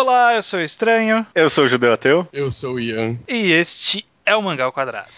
Olá, eu sou o Estranho. Eu sou o Judeu Ateu. Eu sou o Ian. E este é o Mangá ao Quadrado.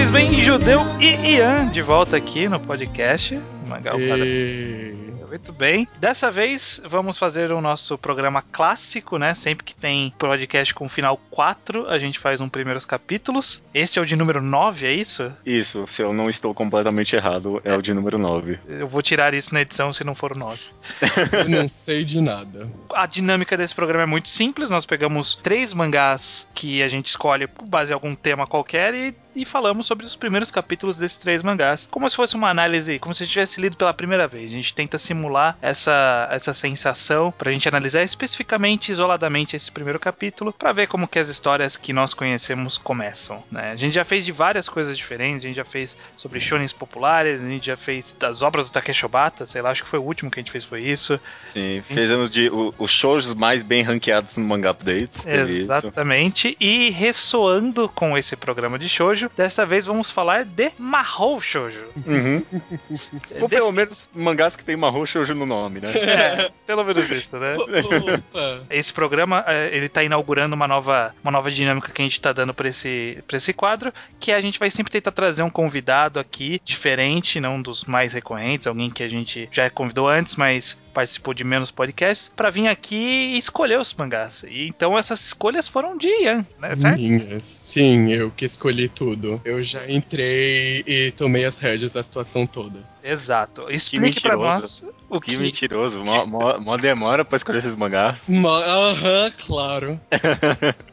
Pois bem, Judeu e Ian de volta aqui no podcast Quadrado. E... Muito bem. Dessa vez vamos fazer o nosso programa clássico, né? Sempre que tem podcast com final 4, a gente faz um primeiros capítulos. Este é o de número 9, é isso? Isso, se eu não estou completamente errado, é o de número 9. Eu vou tirar isso na edição se não for o 9. Eu não sei de nada. A dinâmica desse programa é muito simples. Nós pegamos três mangás que a gente escolhe com base em algum tema qualquer e, e falamos sobre os primeiros capítulos desses três mangás. Como se fosse uma análise, como se gente tivesse lido pela primeira vez. A gente tenta simular essa, essa sensação pra gente analisar especificamente, isoladamente, esse primeiro capítulo, pra ver como que as histórias que nós conhecemos começam. Né? A gente já fez de várias coisas diferentes. A gente já fez sobre shonens populares, a gente já fez das obras do Takeshi Obata, sei lá, acho que foi o último que a gente fez foi isso. Sim, fizemos de os shows mais bem ranqueados no Manga Updates. Exatamente. E ressoando com esse programa de shoujo, desta vez vamos falar de Mahou Shoujo. Uhum. Ou De- pelo menos mangás que tem Mahou Shoujo no nome, né? É, pelo menos isso, né? Opa! Esse programa, é, ele tá inaugurando uma nova, uma nova dinâmica que a gente tá dando pra esse, pra esse quadro, que a gente vai sempre tentar trazer um convidado aqui, diferente, não dos mais recorrentes, alguém que a gente já convidou antes, mas participou de menos podcasts, pra vir aqui e escolher os mangás. E então essas escolhas foram de Ian, né? Certo? Minhas. Sim, eu que escolhi tudo. Eu já entrei e tomei as rédeas da situação toda. Exato. Explique pra mentiroso. nós o Que que, mentiroso, mó, mó, mó demora pra escolher esses mangás. Ma- Aham, claro.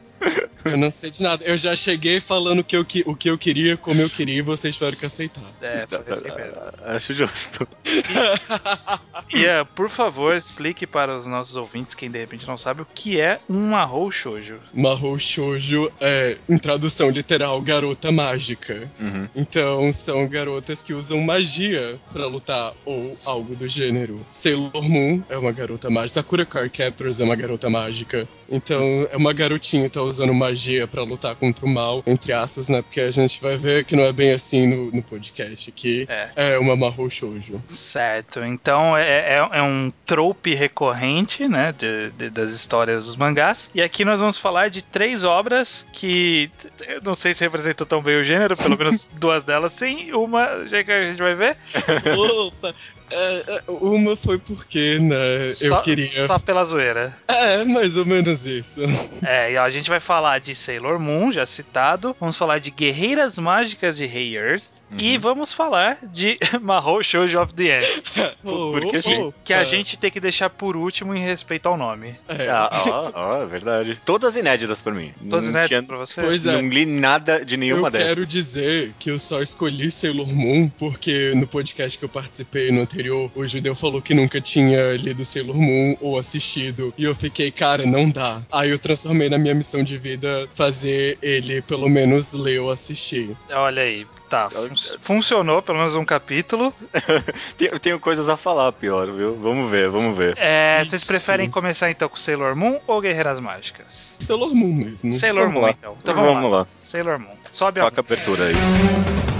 Eu não sei de nada. Eu já cheguei falando o que eu, que- o que eu queria, como eu queria, e vocês tiveram que aceitar. É, foi assim mesmo. Acho justo. Ian, por favor, explique para os nossos ouvintes, quem de repente não sabe, o que é um Mahou Shoujo. Mahou Shoujo é, em tradução literal, garota mágica. Uhum. Então, são garotas que usam magia pra lutar, ou algo do gênero. Sailor Moon é uma garota mágica. Sakura Card Captors é uma garota mágica. Então, é uma garotinha que tá usando magia pra lutar contra o mal, entre aspas, né? Porque a gente vai ver que não é bem assim no, no podcast, que É. é, uma Mahou Shoujo. Certo, então é, é, é um trope recorrente, né, de, de- das histórias dos mangás. E aqui nós vamos falar de três obras que eu não sei se representam tão bem o gênero, pelo menos duas delas sim. Uma, já que a gente vai ver, Opa! É, é, uma foi porque, né? só, eu queria. só pela zoeira. É, mais ou menos isso. É, e ó, a gente vai falar de Sailor Moon, já citado. Vamos falar de Guerreiras Mágicas de Hey Earth. E vamos falar de Mahou Shoujo of the End. Porque sim. Que a gente tem que deixar por último em respeito ao nome. É, Ah, ó, ó, é verdade. Todas inéditas pra mim. Todas não inéditas tinha- pra você? Pois é. Não li nada de nenhuma eu dessas. quero dizer que eu só escolhi Sailor Moon porque no podcast que eu participei no anterior, o judeu falou que nunca tinha lido Sailor Moon ou assistido. E eu fiquei, cara, não dá. Aí eu transformei na minha missão de vida fazer ele pelo menos ler ou assistir. Olha aí. Tá, fun- funcionou pelo menos um capítulo. Tenho, tenho coisas a falar pior, viu? Vamos ver, vamos ver. É, vocês preferem começar então com Sailor Moon ou Guerreiras Mágicas? Sailor Moon mesmo. Sailor Vamos Moon, lá. então. Então vamos, Vamos lá. lá. Sailor Moon. Sobe a Toca a abertura aí.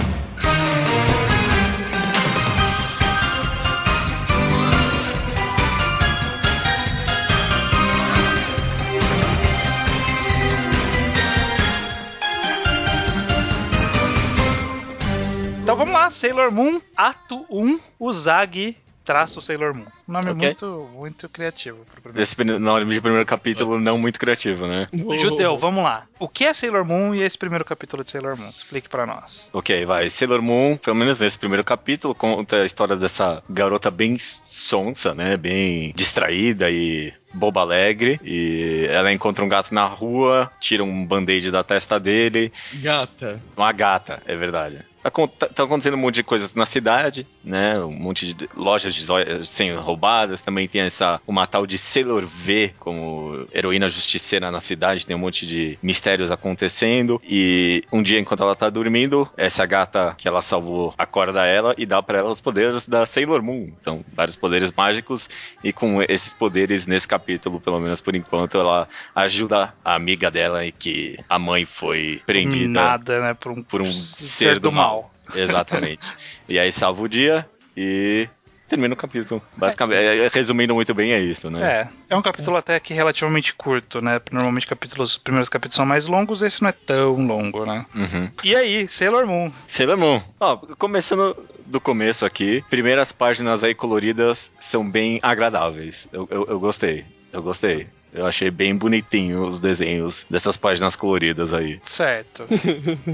Então vamos lá, Sailor Moon, ato 1, Uzagi traço Sailor Moon. Um nome Ok. muito, muito criativo pro primeiro. Esse nome de primeiro capítulo não muito criativo, né? Oh, Judeu, vamos lá. O que é Sailor Moon e esse primeiro capítulo de Sailor Moon? Explique pra nós. Ok, vai. Sailor Moon, pelo menos nesse primeiro capítulo, conta a história dessa garota bem sonsa, né? Bem distraída e bobo alegre. E ela encontra um gato na rua, tira um band-aid da testa dele. Gata. Uma gata, é verdade. Acon- Tá tá acontecendo um monte de coisas na cidade, né? Um monte de lojas de sendo roubadas. Também tem essa uma tal de Sailor V como heroína justiceira na cidade. Tem um monte de mistérios acontecendo. E um dia, enquanto ela tá dormindo, essa gata que ela salvou acorda ela e dá pra ela os poderes da Sailor Moon. São vários poderes mágicos. E com esses poderes, nesse capítulo, pelo menos por enquanto, ela ajuda a amiga dela e que a mãe foi prendida Nada, né? Por um, por um ser, do mal. Exatamente. e aí salva o dia e termina o capítulo. Basicamente, é, é, resumindo muito bem, é isso, né? É, é um capítulo até que relativamente curto, né? Normalmente capítulos, os primeiros capítulos são mais longos, esse não é tão longo, né? Uhum. E aí, Sailor Moon. Sailor Moon. Ó, começando do começo aqui, primeiras páginas aí coloridas são bem agradáveis. Eu, eu, eu gostei. Eu gostei. Eu achei bem bonitinho os desenhos dessas páginas coloridas aí. Certo.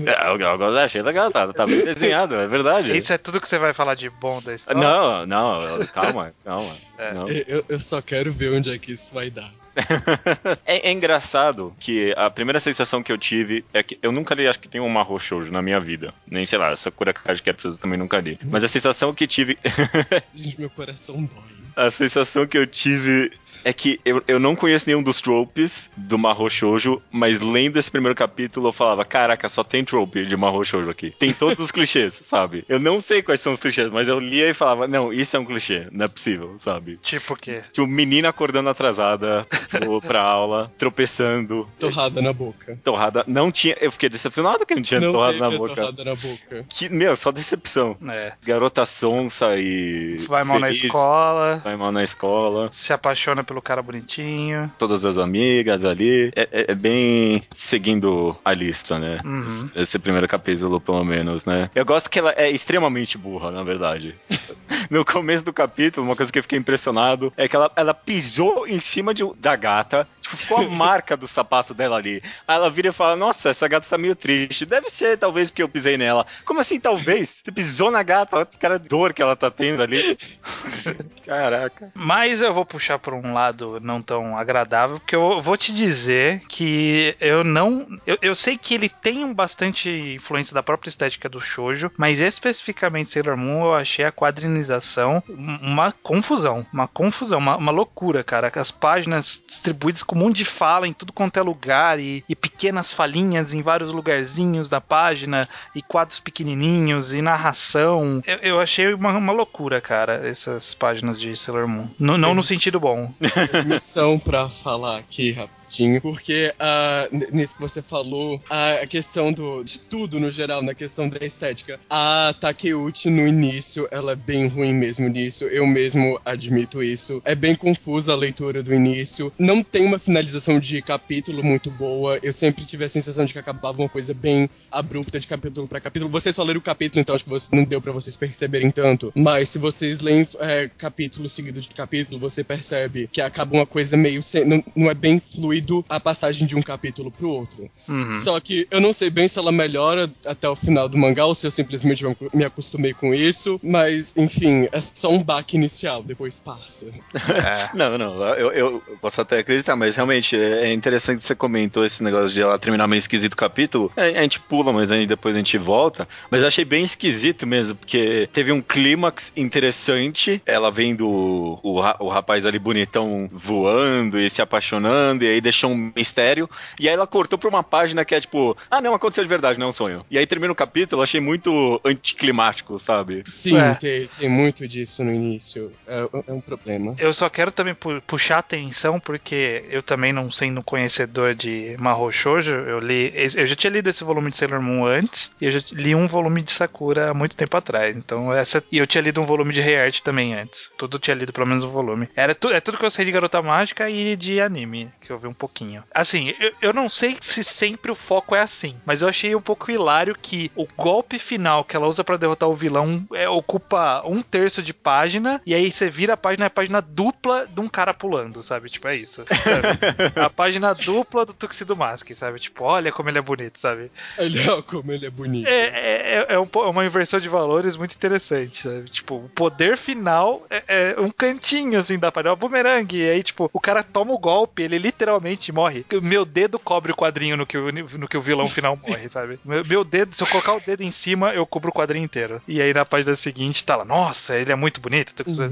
É, eu, eu, eu achei legal, tá, tá bem desenhado, é verdade. Isso é tudo que você vai falar de bom da história? Não, não, calma, calma. É. Não. Eu, eu só quero ver onde é que isso vai dar. É, é engraçado que a primeira sensação que eu tive é que eu nunca li, acho que tem um Mahou Shoujo na minha vida. Nem, sei lá, Sakura Card Captors eu também nunca li. Mas a sensação que tive. Meu coração dói. a sensação que eu tive é que eu, eu não conheço nenhum dos tropes do Mahou Shoujo, mas lendo esse primeiro capítulo eu falava, caraca, só tem trope de Mahou Shoujo aqui. Tem todos os clichês, sabe? Eu não sei quais são os clichês, mas eu lia e falava, não, isso é um clichê, não é possível, sabe? Tipo o quê? Tipo, menina acordando atrasada vou pra aula, tropeçando, Torrada na boca. torrada. Não tinha. Eu fiquei decepcionado que não tinha Não torrada teve na boca. torrada na boca. Que, meu, só decepção. É. Garota sonsa e. Vai mal na feliz, escola, Vai mal na escola. se apaixona pelo cara bonitinho. Todas as amigas ali. É, é- é bem seguindo a lista, né? Uhum. Esse, esse primeiro capítulo, pelo menos, né? Eu gosto que ela é extremamente burra, na verdade. no começo do capítulo, uma coisa que eu fiquei impressionado é que ela, ela pisou em cima de, da gata. Tipo, ficou a marca do sapato dela ali. Aí ela vira e fala: Nossa, essa gata tá meio triste. Deve ser, talvez, porque eu pisei nela. Como assim, talvez? Você pisou na gata, olha cara de dor que ela tá tendo ali. Caraca. Mas eu vou puxar por um lado não tão agradável, porque eu vou te dizer que eu não. Eu, eu sei que ele tem bastante influência da própria estética do shoujo, mas especificamente Sailor Moon eu achei a quadrinização uma confusão. Uma confusão, uma, uma loucura, cara. As páginas distribuídas com um monte de fala em tudo quanto é lugar e, e pequenas falinhas em vários lugarzinhos da página e quadros pequenininhos e narração. Eu, eu achei uma, uma loucura, cara, essas páginas de Sailor Moon. N- não no sentido bom. Missão pra falar aqui rapidinho, porque n- nisso que você falou, a a questão do, de tudo no geral, na questão da estética, a Takeuchi no início, ela é bem ruim mesmo nisso, eu mesmo admito isso. É bem confusa a leitura do início, não tem uma finalização de capítulo muito boa, eu sempre tive a sensação de que acabava uma coisa bem abrupta de capítulo pra capítulo. Vocês só leram o capítulo, então acho que você, não deu pra vocês perceberem tanto, mas se vocês leem é, capítulo seguido de capítulo, você percebe que acaba uma coisa meio sem, não, não é bem fluido a passagem de um capítulo pro outro. Uhum. Só que eu não sei bem se ela melhora até o final do mangá ou se eu simplesmente me acostumei com isso, mas enfim, é só um baque inicial, depois passa. É. Não, não, eu, eu posso até acreditar, mas realmente é interessante que você comentou esse negócio de ela terminar meio esquisito o capítulo. A, a gente pula, mas aí depois a gente volta. Mas eu achei bem esquisito mesmo, porque teve um clímax interessante. Ela vendo o, o, o rapaz ali bonitão voando e se apaixonando, e aí deixou um mistério. E aí ela cortou pra uma página que é tipo, ah, não, aconteceu de verdade, não é um sonho. E aí termina o capítulo, eu achei muito anticlimático, sabe? Sim, É. tem, tem muito disso no início. É, é um problema. Eu só quero também pu- puxar atenção, porque eu também não sendo conhecedor de Mahou Shoujo, eu li. Eu já tinha lido esse volume de Sailor Moon antes, e eu já li um volume de Sakura há muito tempo atrás. Então, essa. E eu tinha lido um volume de Reart também antes. Tudo tinha lido pelo menos um volume. Era tu, é tudo que eu sei de Garota Mágica e de anime, que eu vi um pouquinho. Assim, eu, eu não sei se sempre o foco é assim, mas eu achei um pouco hilário que o golpe final que ela usa pra derrotar o vilão é, ocupa um terço de página, e aí você vira a página, é a página dupla de um cara pulando, sabe? Tipo, é isso. A página dupla do Tuxedo Mask, sabe? Tipo, olha como ele é bonito, sabe? Olha como ele é bonito. É, é, é- é um po- uma inversão de valores muito interessante, sabe? Tipo, o poder final é, é um cantinho, assim, da página. É um bumerangue. E aí, tipo, o cara toma o golpe, ele literalmente morre. Meu dedo cobre o quadrinho no que o, no que o vilão final morre, sabe? Meu, meu dedo, se eu colocar o dedo em cima, eu cubro o quadrinho inteiro. E aí, na página seguinte, tá lá, nossa, ele é muito bonito. Uhum.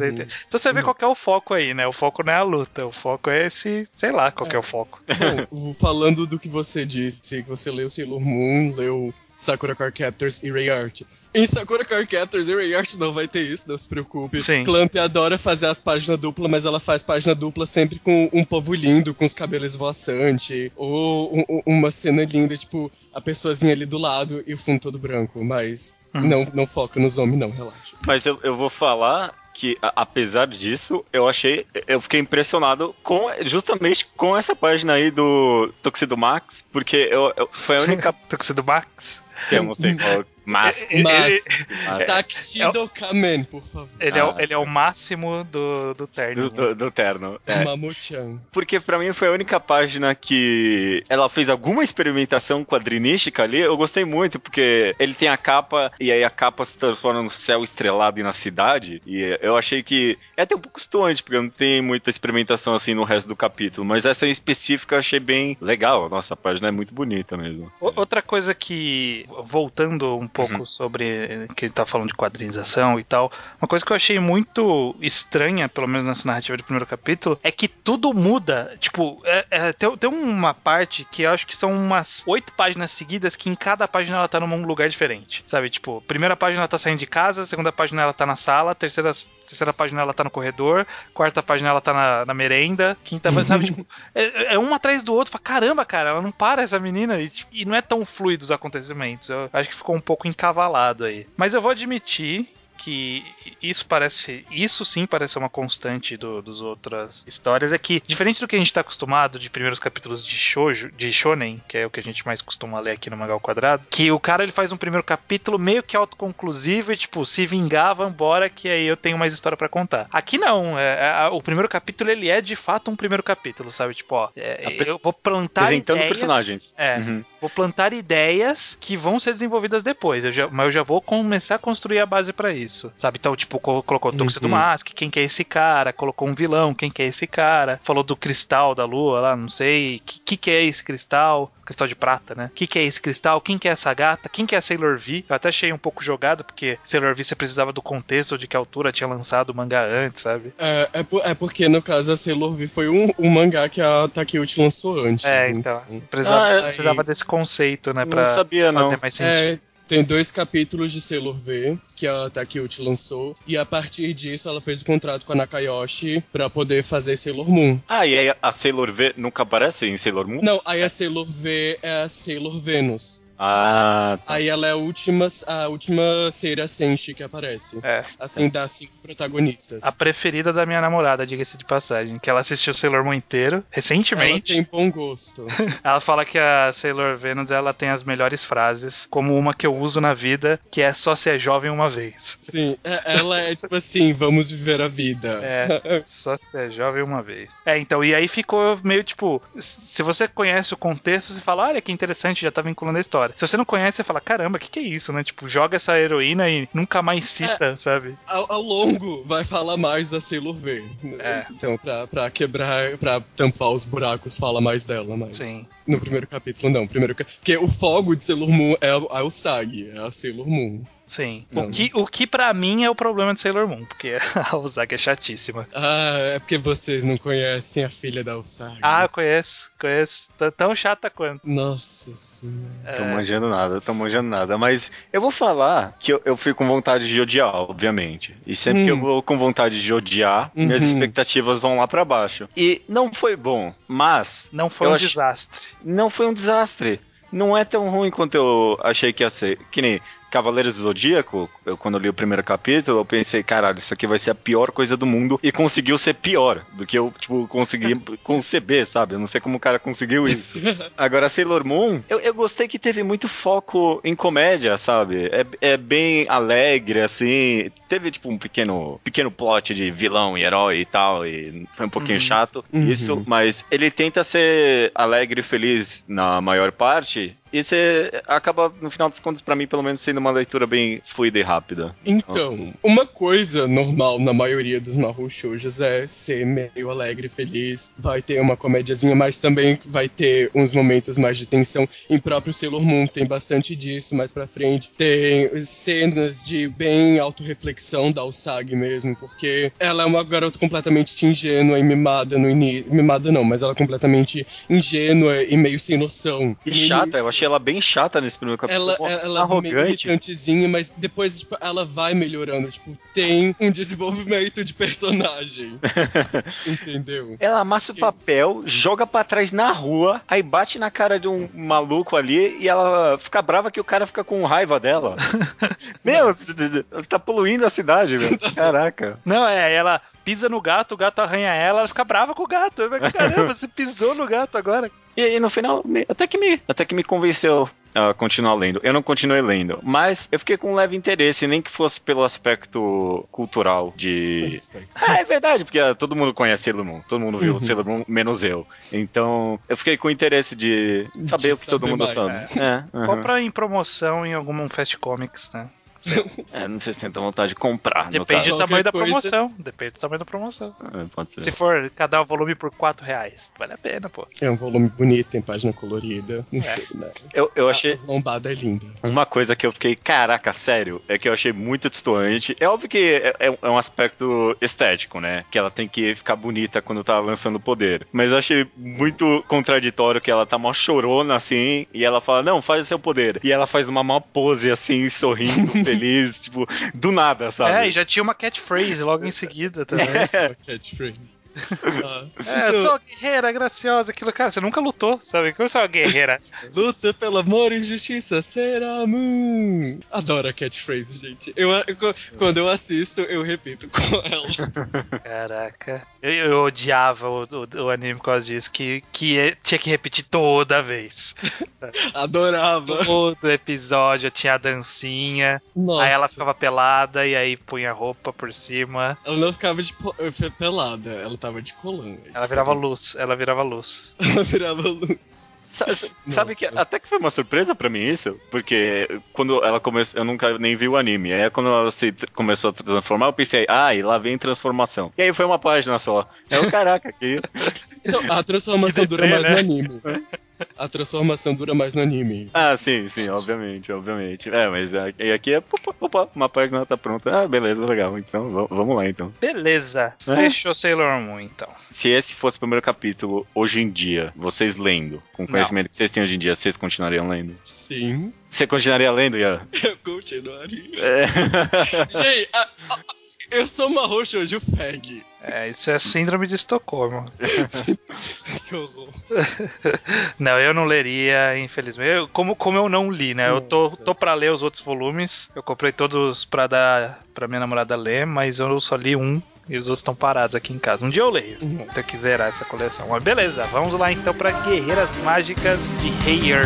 Então você vê qual que é o foco aí, né? O foco não é a luta, o foco é esse, sei lá, qual que é o foco. Bom, falando do que você disse, que você leu Sailor Moon, leu Sakura Card Captors e Ray Art. Em Sakura Card Captors e Ray Art não vai ter isso, não se preocupe. Sim. Clamp adora fazer as páginas duplas, mas ela faz página dupla sempre com um povo lindo, com os cabelos esvoaçantes, ou um- um- uma cena linda, tipo, a pessoazinha ali do lado e o fundo todo branco, mas Uhum. não, não foca nos homens não, relaxa. Mas eu, eu vou falar que, a- apesar disso, eu achei. Eu fiquei impressionado com justamente com essa página aí do Tuxedo Max, porque eu, eu- foi a única. Tuxedo Max. Eu não sei qual. Mas. Ele- Mas, mas- Taxido Kamen, por favor. Ele, é, o, Ah. ele é o máximo do, do terno. Do, do, do terno. É. Mamochan. Porque pra mim foi a única página que ela fez alguma experimentação quadrinística ali. Eu gostei muito, porque ele tem a capa e aí a capa se transforma no céu estrelado e na cidade. E eu achei que é até um pouco estuante, porque não tem muita experimentação assim no resto do capítulo. Mas essa em específica eu achei bem legal. Nossa, a página é muito bonita mesmo. O- Outra coisa que, voltando um pouco Uhum. sobre eh, que ele tá falando de quadrinização e tal, uma coisa que eu achei muito estranha, pelo menos nessa narrativa do primeiro capítulo, é que tudo muda. Tipo, é- é, tem, tem uma parte que eu acho que são umas oito páginas seguidas que em cada página ela tá num lugar diferente. Sabe? Tipo, primeira página ela tá saindo de casa, segunda página ela tá na sala, terceira, terceira página ela tá no corredor, quarta página ela tá na, na merenda, quinta página, sabe? Tipo, é, é um atrás do outro. Fala, caramba, cara, ela não para essa menina. E, tipo, e não é tão fluido os acontecimentos. Eu acho que ficou um pouco encavalado aí. Mas eu vou admitir que isso parece. Isso sim parece uma constante do, dos outras histórias. É que, diferente do que a gente tá acostumado de primeiros capítulos de shoujo, de shonen, que é o que a gente mais costuma ler aqui no Mangá ao Quadrado, que o cara ele faz um primeiro capítulo meio que autoconclusivo e, tipo, se vingar, vambora, que aí eu tenho mais história pra contar. Aqui não, é, é, o primeiro capítulo ele é de fato um primeiro capítulo, sabe? Tipo, ó, é, eu vou plantar Apresentando ideias, personagens. É, Uhum. vou plantar ideias que vão ser desenvolvidas depois. Eu já- mas eu já vou começar a construir a base pra isso. Sabe? Então, tipo, co- colocou o Tuxedo Uhum. Mask, quem que é esse cara? Colocou um vilão, quem que é esse cara? Falou do cristal da lua lá, não sei. Que que, que é esse cristal? Cristal de prata, né? Que que é esse cristal? Quem que é essa gata? Quem que é a Sailor V? Eu até achei um pouco jogado, porque Sailor V você precisava do contexto de que altura tinha lançado o mangá antes, sabe? É, é, por- é porque, no caso, a Sailor V foi um, um mangá que a Takeuchi lançou antes. É, então. Precisava, Ah, é- precisava desse conceito, né? Pra Não sabia, não. fazer mais sentido. É, tem dois capítulos de Sailor V que a Takeuchi lançou, e a partir disso ela fez o contrato com a Nakayoshi pra poder fazer Sailor Moon. Ah, e aí a Sailor V nunca aparece em Sailor Moon? Não, aí a Sailor V é a Sailor Venus. Ah, tá. Aí ela é a última, a última Seira Senshi que aparece. É. Assim, das cinco protagonistas. A preferida da minha namorada, diga-se de passagem. Que ela assistiu Sailor Moon inteiro, Ela recentemente. tem bom gosto. Ela fala que a Sailor Venus ela tem as melhores frases, como uma que eu uso na vida, que é só ser jovem uma vez. Sim, é- ela é tipo assim, vamos viver a vida. É, só ser jovem uma vez. É, então, e aí ficou meio tipo, se você conhece o contexto, você fala, olha que interessante, já tá vinculando a história. Se você não conhece, você fala, caramba, o que, que é isso, né? Tipo, joga essa heroína e nunca mais cita, sabe? Ao, ao longo vai falar mais da Sailor V. É. Então, pra, pra quebrar, pra tampar os buracos, fala mais dela, mas. Sim. No primeiro capítulo, não. Primeiro, porque o fogo de Sailor Moon é a, a Usagi, é a Sailor Moon. Sim. Não. O que, o que para mim é o problema de Sailor Moon, porque a Usagi é chatíssima. Ah, é porque vocês não conhecem a filha da Usagi. Ah, conheço, conheço. Tá tão chata quanto. Nossa senhora. Tô É. manjando nada, tô manjando nada. Mas eu vou falar que eu, eu fui com vontade de odiar, obviamente. E sempre que eu Hum. vou com vontade de odiar, minhas Uhum. expectativas vão lá pra baixo. E não foi bom, mas Não foi um acho- desastre. não foi um desastre. Não é tão ruim quanto eu achei que ia ser. Que nem Cavaleiros do Zodíaco, eu, quando eu li o primeiro capítulo, eu pensei, caralho, isso aqui vai ser a pior coisa do mundo. E conseguiu ser pior do que eu, tipo, consegui conceber, sabe? Eu não sei como o cara conseguiu isso. Agora, Sailor Moon, eu, eu gostei que teve muito foco em comédia, sabe? É, é bem alegre, assim. Teve, tipo, um pequeno, pequeno plot de vilão e herói e tal, e foi um pouquinho chato Uhum. isso, mas ele tenta ser alegre e feliz na maior parte. E você acaba, no final das contas, pra mim, pelo menos, sendo uma leitura bem fluida e rápida. Então, uma coisa normal na maioria dos Mahou Shoujos é ser meio alegre, feliz. Vai ter uma comédiazinha, mas também vai ter uns momentos mais de tensão. Em próprio Sailor Moon tem bastante disso mais pra frente. Tem cenas de bem autorreflexão da Usagi mesmo, porque ela é uma garota completamente ingênua e mimada no início. Mimada não, mas ela é completamente ingênua e meio sem noção. E chata, eu início. Achei ela bem chata nesse primeiro capítulo. Ela, Pô, ela é meio arrogante. irritantezinha, mas depois tipo, ela vai melhorando. Tipo, tem um desenvolvimento de personagem. Entendeu? Ela amassa o papel, joga pra trás na rua, aí bate na cara de um maluco ali e ela fica brava que o cara fica com raiva dela. Meu, você tá poluindo a cidade, velho. Caraca. Não, é, ela pisa no gato, o gato arranha ela, ela fica brava com o gato. Caramba, você pisou no gato agora. E aí, no final, me- até que me, até que me convenceu a continuar lendo. Eu não continuei lendo, mas eu fiquei com um leve interesse, nem que fosse pelo aspecto cultural de. Ah, é verdade, porque ah, todo mundo conhece Sailor Moon. Todo mundo viu Uhum. Sailor Moon, menos eu. Então, eu fiquei com interesse de saber De o que todo saber mundo mais. sabe. É, uhum. Compra em promoção em algum Fast Comics, né? É, não sei se tem vontade de comprar, Depende do tamanho da promoção. Depende do tamanho da promoção. É, pode ser. Se for cada volume por 4 reais, vale a pena, pô. É um volume bonito, tem página colorida. Não É. sei, né? Eu, eu achei. Lombada é linda. Uma coisa que eu fiquei, caraca, sério, é que eu achei muito distoante. É óbvio que é, é- é um aspecto estético, né? Que ela tem que ficar bonita quando tá lançando o poder. Mas eu achei muito contraditório que ela tá mó chorona assim, e ela fala, não, faz o seu poder. E ela faz uma mó pose assim, sorrindo, feliz, tipo, do nada, sabe? É, e já tinha uma catchphrase logo em seguida também. Uma catchphrase. É, eu sou guerreira, graciosa, aquilo, cara, você nunca lutou, sabe? Como você é uma guerreira? Luta pelo amor e justiça, será Moon. Adoro a catchphrase, gente. Eu, eu- quando eu assisto, eu repito com ela. Caraca. Eu, eu odiava o, o- o anime por causa disso, que, que é- tinha que repetir toda vez. Adorava. Todo episódio tinha a dancinha, Nossa. aí ela ficava pelada e aí punha roupa por cima. Ela não ficava de po- pelada, ela tava de. Ela virava luz, ela virava luz. Ela virava luz. Sa- sa- Sabe que até que foi uma surpresa pra mim isso, porque quando ela começou, eu nunca nem vi o anime. Aí quando ela se começou a transformar, eu pensei, ah, e lá vem transformação. E aí foi uma página só. É o caraca, que Então, a transformação dura mais né? no anime. A transformação dura mais no anime. Ah, sim, sim, obviamente, obviamente. É, mas e aqui é opa, opa, uma página tá pronta. Ah, beleza, legal. Então, va- vamos lá então. Beleza, É? fechou Sailor Moon então. Se esse fosse o primeiro capítulo hoje em dia, vocês lendo, com o conhecimento que vocês têm hoje em dia, vocês continuariam lendo? Sim, Você continuaria lendo, Ian? eu continuaria. É. Gente, a- a- eu sou uma roxa hoje, o Fag. É, isso é síndrome de Estocolmo. Que horror. Não, eu não leria, infelizmente. Eu- como, como eu não li, né? Eu tô, Nossa. tô pra ler os outros volumes. Eu comprei todos pra dar pra minha namorada ler, mas eu só li um. E os outros estão parados aqui em casa. Um dia eu leio. Uhum. Tem que zerar essa coleção. Mas beleza, vamos lá então pra Guerreiras Mágicas de Heyer.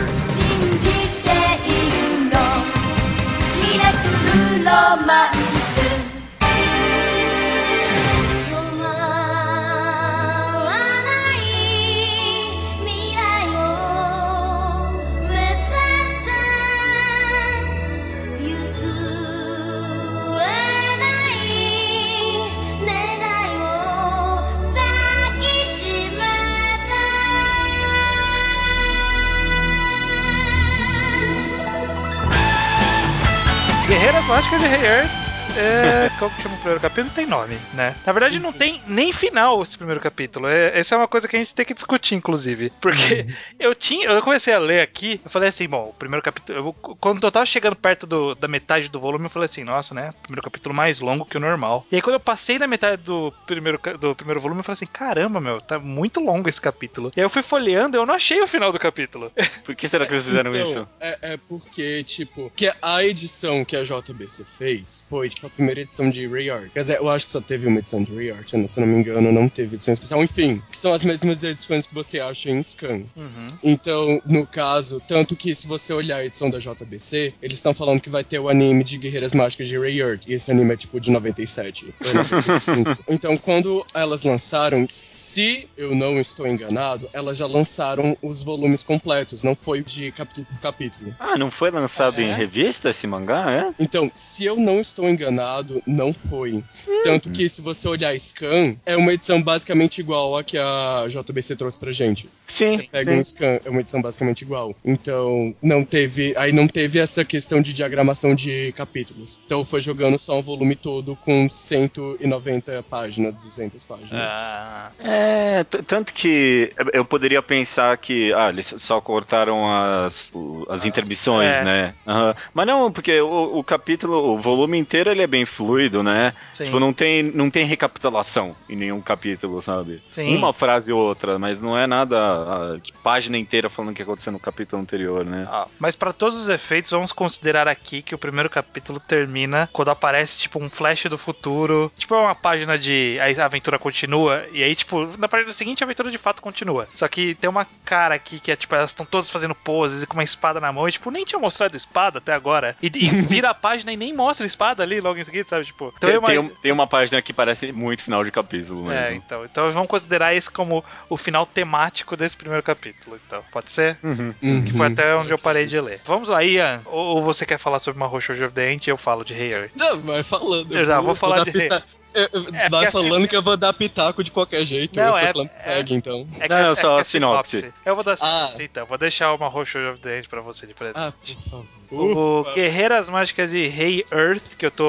Guerreiras Mágicas de Heyer. É, como que chama o primeiro capítulo, não tem nome, né? Na verdade, não tem nem final esse primeiro capítulo. É, essa é uma coisa que a gente tem que discutir, inclusive. Porque eu tinha. Eu comecei a ler aqui, eu falei assim, bom, o primeiro capítulo. eu- quando eu tava chegando perto do- da metade do volume, eu falei assim, nossa, né? Primeiro capítulo mais longo que o normal. E aí, quando eu passei da metade do primeiro, do primeiro volume, eu falei assim, caramba, meu, tá muito longo esse capítulo. E aí eu fui folheando e eu não achei o final do capítulo. Por que será que eles fizeram Então, isso? É, é porque, tipo, que a edição que a JBC fez foi, tipo, a primeira edição de Ray Art. Quer dizer, eu acho que só teve uma edição de Ray Art, né? se eu não me engano, não teve edição especial. Enfim, que são as mesmas edições que você acha em Scan. Uhum. Então, no caso, tanto que se você olhar a edição da JBC, eles estão falando que vai ter o anime de Guerreiras Mágicas de Ray Earth, e esse anime é tipo de 97 ou 95. então, quando elas lançaram, se eu não estou enganado, elas já lançaram os volumes completos, não foi de capítulo por capítulo. Ah, não foi lançado É? em revista esse mangá, é? Então, se eu não estou enganado, não foi. Tanto que se você olhar Scan, é uma edição basicamente igual a que a JBC trouxe pra gente. Sim, Pega sim. um scan, é uma edição basicamente igual. Então, não teve. Aí não teve essa questão de diagramação de capítulos. Então foi jogando só um volume todo com 190 páginas, 200 páginas. Ah, É, tanto que eu poderia pensar que, ah, eles só cortaram as, as intermissões, é. né? Aham. Mas não, porque o, o capítulo, o volume inteiro, ele é bem fluido, né? sim. Tipo, não tem, não tem recapitulação em nenhum capítulo, sabe? Sim. Uma frase ou outra, mas não é nada, ah, de página inteira falando o que aconteceu no capítulo anterior, né? Ah, mas pra todos os efeitos, vamos considerar aqui que o primeiro capítulo termina quando aparece, tipo, um flash do futuro. Tipo, é uma página de. Aí a aventura continua. E aí, tipo, na página seguinte a aventura de fato continua. Só que tem uma cara aqui que é, tipo, elas estão todas fazendo poses e com uma espada na mão. E, tipo, nem tinha mostrado espada até agora. E, e vira a página e nem mostra a espada ali logo em seguida, sabe? Tipo, então tem, eu tem um- uma página que parece muito final de capítulo É, mesmo. então, então vamos considerar esse como o final temático desse primeiro capítulo. Então, pode ser? Uhum. Que foi Uhum. até onde eu parei de ler. Vamos lá, Ian. Ou, ou você quer falar sobre uma Roxa of the Ant e eu falo de Earth? Não, vai falando. Eu já vou falar dar de- pita- eu- eu- É, vai porque falando assim- que eu vou dar pitaco de qualquer jeito. Não, eu sou é- Clamp é- Fag, então. É Não, é- só é a sinopse. Eu vou dar Ah. sinopse, então. Vou deixar uma Roxa of the Ant pra você de presente. Ah, por favor. O Ufa. Guerreiras Mágicas de Hey Earth, que eu tô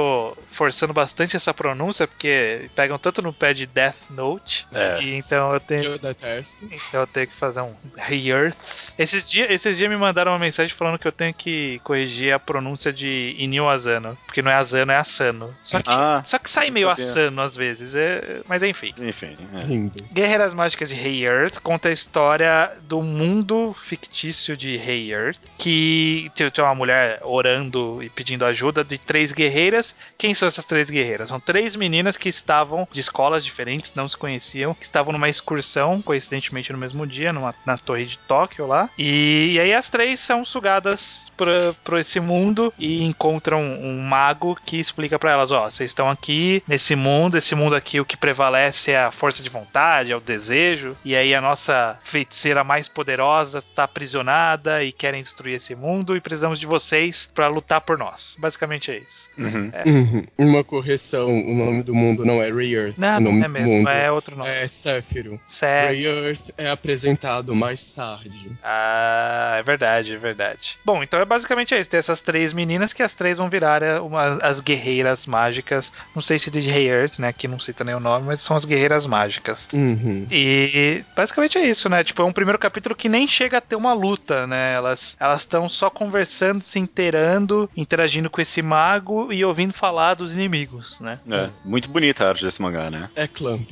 forçando bastante essa pronúncia, porque pegam tanto no pé de Death Note. É. E então eu tenho. Eu. Então eu tenho que fazer um Hey Earth. Esses dias, esses dias me mandaram uma mensagem falando que eu tenho que corrigir a pronúncia de Inyo Asano. Porque não é Asano, é Asano. Só que, Ah, só que sai meio sabia. Asano às vezes. É, mas enfim. enfim. é. Guerreiras Mágicas de Hey Earth conta a história do mundo fictício de Hey Earth, que tem uma mulher orando e pedindo ajuda de três guerreiras. Quem são essas três guerreiras? São três meninas que estavam de escolas diferentes, não se conheciam, que estavam numa excursão, coincidentemente no mesmo dia, numa, na torre de Tóquio lá. E, e aí as três são sugadas pra, pra esse mundo e encontram um mago que explica pra elas: ó, vocês estão aqui nesse mundo, esse mundo aqui o que prevalece é a força de vontade, é o desejo. E aí a nossa feiticeira mais poderosa tá aprisionada e querem destruir esse mundo e precisamos de vocês pra lutar por nós. Basicamente é isso. Uhum. Uhum. Uma correção: o nome do mundo não é Ray Earth. Não, o nome não é do mesmo, mundo é outro nome. é. Sério. Ray Earth é apresentado mais tarde. Ah, é verdade, é verdade. Bom, então é basicamente isso. Tem essas três meninas que as três vão virar é, uma, as guerreiras mágicas. Não sei se de Hey Earth, né? Aqui não cita nem o nome, mas são as guerreiras mágicas. Uhum. E basicamente é isso, né? Tipo, é um primeiro capítulo que nem chega a ter uma luta, né? Elas elas estão só conversando, se inteirando, interagindo com esse mago e ouvindo falar dos inimigos, né? É, muito bonita a arte desse mangá, né? É Clamp.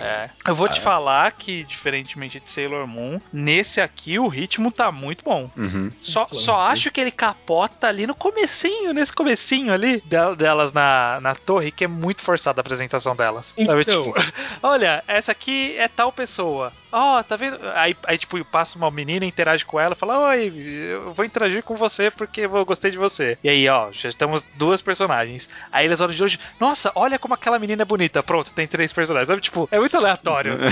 É. Eu vou te falar que, diferentemente de Sailor Moon, nesse aqui o ritmo tá muito bom. Uhum. Só, Claro. só acho que ele capota ali no comecinho, nesse comecinho ali del- delas na, na torre, que é muito forçada a apresentação delas. Sabe? Então. Tipo, olha, essa aqui é tal pessoa. Ó, tá vendo? Aí, aí, tipo, passa uma menina, interage com ela, fala, oi, eu vou interagir com você porque eu gostei de você. E aí, ó, já estamos duas personagens. Aí eles olham de hoje, nossa, olha como aquela menina é bonita. Pronto, tem três personagens. Sabe, tipo, é muito aleatório.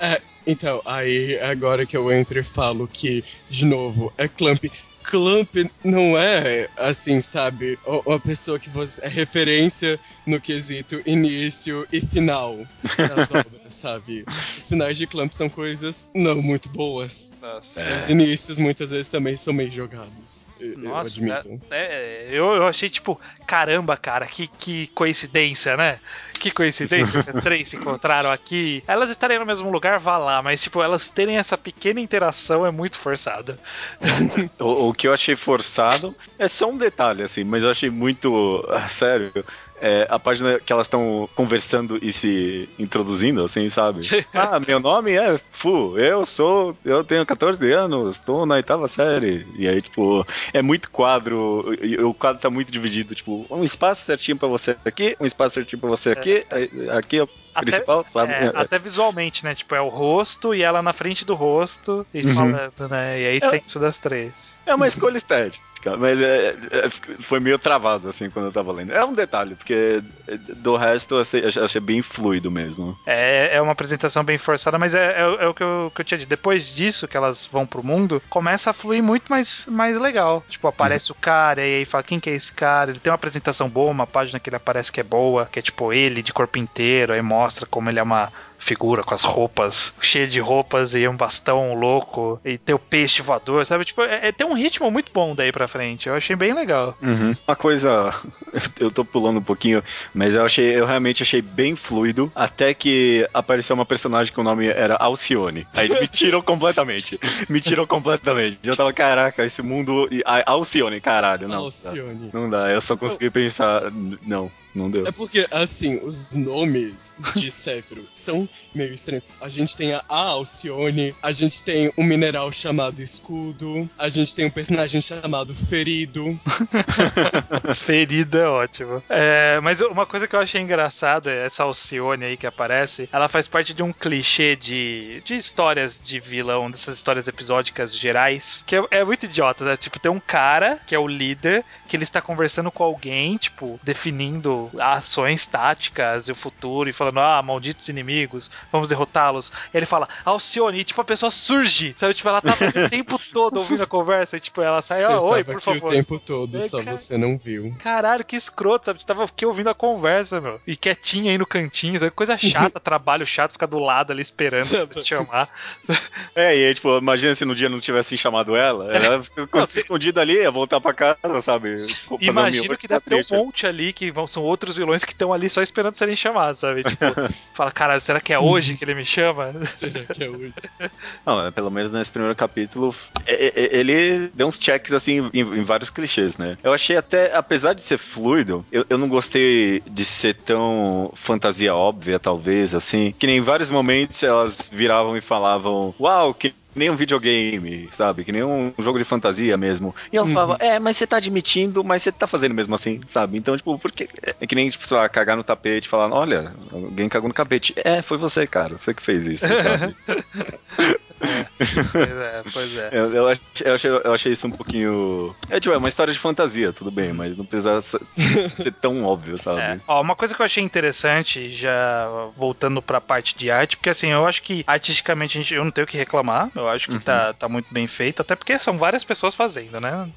É, então, aí agora que eu entro e falo que, de novo, é Clamp. Clamp não é, assim, sabe, uma pessoa que você é referência no quesito início e final das obras, sabe? Os finais de Clamp são coisas não muito boas. Nossa. É. Os inícios muitas vezes também são meio jogados. Eu, eu Nossa, admito. É, eu, eu achei tipo, caramba, cara, que, que coincidência, né? Que coincidência que as três se encontraram aqui. Elas estarem no mesmo lugar, vá lá, mas tipo, elas terem essa pequena interação é muito forçado. O, o que eu achei forçado é só um detalhe, assim, mas eu achei muito. ah, sério. É, a página que elas estão conversando e se introduzindo, assim, sabe? Ah, meu nome é Fu, eu sou. Eu tenho 14 anos, tô na oitava série. E aí, tipo, é muito quadro, e o quadro tá muito dividido, tipo, um espaço certinho pra você aqui, um espaço certinho pra você aqui, aqui é o Até- principal, sabe? É, até visualmente, né? Tipo, é o rosto e ela na frente do rosto e Uhum. falando, né? E aí É. tem isso das três. É uma escolha estética, mas é- é- foi meio travado, assim, quando eu tava lendo. É um detalhe, porque do resto eu achei, achei bem fluido mesmo. É, é uma apresentação bem forçada, mas é, é- é o que eu, que eu tinha dito. Depois disso, que elas vão pro mundo, começa a fluir muito mais, mais legal. Tipo, aparece o cara e aí fala quem que é esse cara. Ele tem uma apresentação boa, uma página que ele aparece que é boa, que é tipo ele de corpo inteiro, aí mostra como ele é uma figura com as roupas, cheia de roupas e um bastão louco, e tem o peixe voador, sabe? Tipo, é, é- tem um ritmo muito bom daí pra frente. Eu achei bem legal. Uma coisa, eu tô pulando um pouquinho, mas eu achei, eu realmente achei bem fluido, até que apareceu uma personagem que o nome era Alcione. Aí me tirou completamente. Me tirou completamente. Eu tava, caraca, esse mundo. e- Alcione, caralho, não. Alcione. Não dá, eu só consegui pensar. Não, não deu. É porque, assim, os nomes de Séfiro são meio estranhos. A gente tem a Alcione, a gente tem um mineral chamado Escudo, a gente tem um personagem chamado Ferido. Ferida é ótimo. É, mas uma coisa que eu achei engraçado é essa Alcione aí que aparece. Ela faz parte de um clichê de, de histórias de vilão, dessas histórias episódicas gerais, que é, é muito idiota, né? Tipo, tem um cara que é o líder, que ele está conversando com alguém, tipo, definindo ações táticas e o futuro, e falando, ah, malditos inimigos, vamos derrotá-los. Ele fala, Alcione, e tipo, a pessoa surge, sabe? Tipo, ela tava o tempo todo ouvindo a conversa, e tipo, ela sai, Você ah, oi, por aqui favor. o tempo todo, É, só cara. você não viu. Caralho, que escroto, sabe? Você tava aqui ouvindo a conversa, meu. E quietinha aí no cantinho, sabe? Coisa chata, trabalho chato, ficar do lado ali esperando pra te chamar. É, e aí, tipo, imagina se no dia não tivessem chamado ela, ela ficou Não, você- escondida ali, ia voltar pra casa, sabe? Imagino miojo, que deve ter um monte ali que vão, são outros vilões que estão ali só esperando serem chamados, sabe? Tipo, fala, cara, será que é hoje que ele me chama? Será que é hoje? Não, é, pelo menos nesse primeiro capítulo, é- é- ele deu uns checks assim em, vários clichês, né? Eu achei até, apesar de ser fluido, eu, eu não gostei de ser tão fantasia óbvia, talvez, assim. Que nem em vários momentos elas viravam e falavam: Uau, que. Nem um videogame, sabe? Que nem um jogo de fantasia mesmo. E ela Uhum. falava, é, mas você tá admitindo, mas você tá fazendo mesmo assim, sabe? Então, tipo, porque. É que nem, tipo, sei lá, cagar no tapete e falar, olha, alguém cagou no tapete. É, foi você, cara. Você que fez isso, sabe? Pois é, pois é. Eu, eu, ach- eu achei, eu achei isso um pouquinho. É tipo, é uma história de fantasia, tudo bem, mas não precisa ser, tão óbvio, sabe? É. Ó, uma coisa que eu achei interessante, já voltando pra parte de arte, porque assim, eu acho que artisticamente a gente, eu não tenho o que reclamar, eu acho que Uhum. tá, tá muito bem feito, até porque são várias pessoas fazendo, né?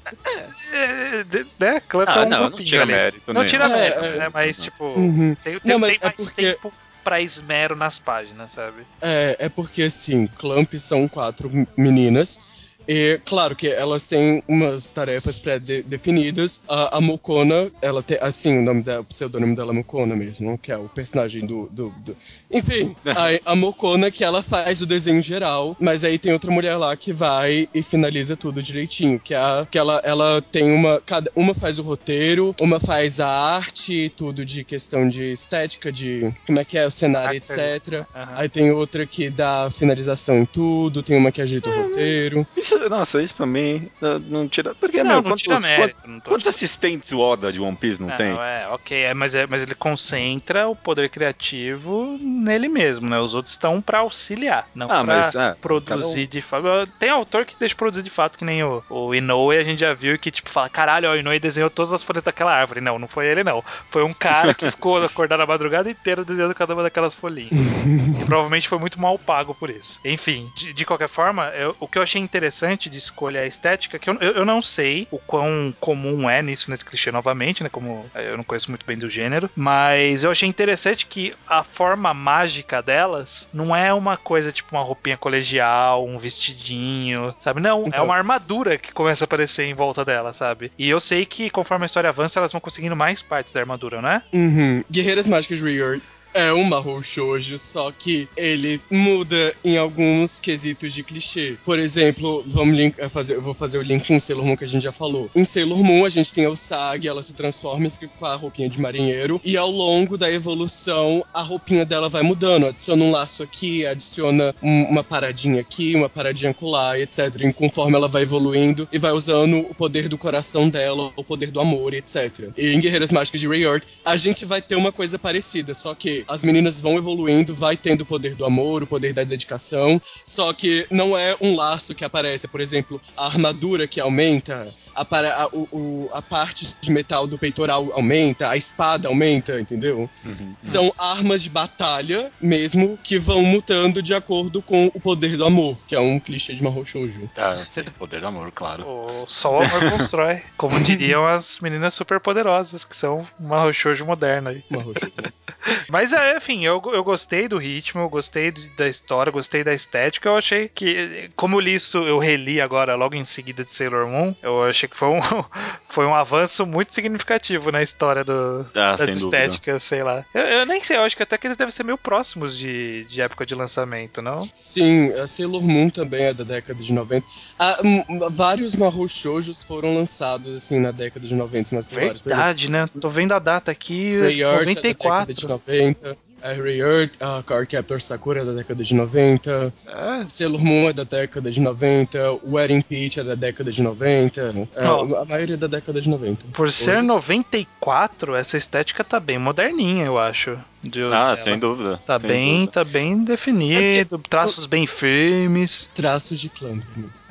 É, de- né? Clamp Ah, é um não, não tira ali. mérito, Não tira É, mérito, é. né? Mas, tipo, Uhum. tem, tem, Não, mas tem é mais porque- tempo pra esmero nas páginas, sabe? É, é porque, assim, Clamp são quatro meninas. E, claro que elas têm umas tarefas pré-definidas. A, a Mokona, ela tem, assim, o nome dela, o pseudônimo dela é Mokona mesmo, que é o personagem do... do, do- Enfim, a, a Mokona que ela faz o desenho geral, mas aí tem outra mulher lá que vai e finaliza tudo direitinho, que é a, que ela, ela tem uma... Cada, uma faz o roteiro, uma faz a arte, tudo de questão de estética, de como é que é o cenário, etc. Aí tem outra que dá finalização em tudo, tem uma que ajeita o roteiro. Isso, nossa, isso pra mim não, não tira. Porque, Não, meu, não quantos, tira mérito. quantos, quantos assistentes o Oda de One Piece não, Não, tem? é, ok, é, mas, é, mas ele concentra o poder criativo nele mesmo, né? Os outros estão pra auxiliar, não Ah, pra mas, é, produzir de fato. Tem autor que deixa produzir de fato, que nem o, o Inoue, a gente já viu que, tipo, fala, caralho, ó, o Inoue desenhou todas as folhas daquela árvore. Não, não foi ele, não. Foi um cara que ficou acordado a madrugada inteira desenhando cada uma daquelas folhinhas. e provavelmente foi muito mal pago por isso. Enfim, de, de qualquer forma, eu- o que eu achei interessante interessante de escolha estética, que eu, eu, eu não sei o quão comum é nisso, nesse clichê novamente, né? Como eu não conheço muito bem do gênero, mas eu achei interessante que a forma mágica delas não é uma coisa tipo uma roupinha colegial, um vestidinho, sabe? Não, é Então, uma armadura que começa a aparecer em volta dela, sabe? E eu sei que conforme a história avança, elas vão conseguindo mais partes da armadura, não é? Uhum. Guerreiras Mágicas Rear é um Mahou só que ele muda em alguns quesitos de clichê. Por exemplo, vamos link, eh, fazer, eu vou fazer o link com Sailor Moon que a gente já falou. Em Sailor Moon, a gente tem a Usagi, ela se transforma e fica com a roupinha de marinheiro. E ao longo da evolução, a roupinha dela vai mudando. Adiciona um laço aqui, adiciona um- uma paradinha aqui, uma paradinha colar, etc. E conforme ela vai evoluindo e vai usando o poder do coração dela, o poder do amor, etc. E em Guerreiras Mágicas de Rayard, a gente vai ter uma coisa parecida, só que as meninas vão evoluindo, vai tendo o poder do amor, o poder da dedicação, só que não é um laço que aparece, por exemplo, a armadura que aumenta, a, para- a- o- a parte de metal do peitoral aumenta, a espada aumenta, entendeu? São armas de batalha mesmo que vão mutando de acordo com o poder do amor, que é um clichê de Mahou Shoujo. Ah, sim, poder do amor, claro. O só o amor constrói. Como diriam as meninas super poderosas, que são uma shoujo moderna aí. Mahou Shoujo. Mas, é, enfim, eu, eu gostei do ritmo, eu gostei da história, gostei da estética. Eu achei que, como eu li isso, eu reli agora, logo em seguida de Sailor Moon, eu achei que foi um, foi um avanço muito significativo na história do, Ah, das estéticas, sei lá. Eu, eu nem sei, eu acho que até que eles devem ser meio próximos de, de época de lançamento, não? Sim, a Sailor Moon também é da década de 90. Ah, hum, vários Mahou Shoujos foram lançados, assim, na década de 90, mas por vários. Por exemplo, Verdade, né? Tô vendo a data aqui, Ray Art é da década 94. de 90. A Ray Art, a Card Captor Sakura é da década de 90. É, Sailor Moon é da década de 90. Wedding Peach é da década de 90. É, Ó. A maioria é da década de 90. Por ser Hoje- 94, essa estética tá bem moderninha, eu acho. De- Ah, delas. sem dúvida. Tá sem bem, dúvida. tá bem definido, traços bem firmes. Traços de clã.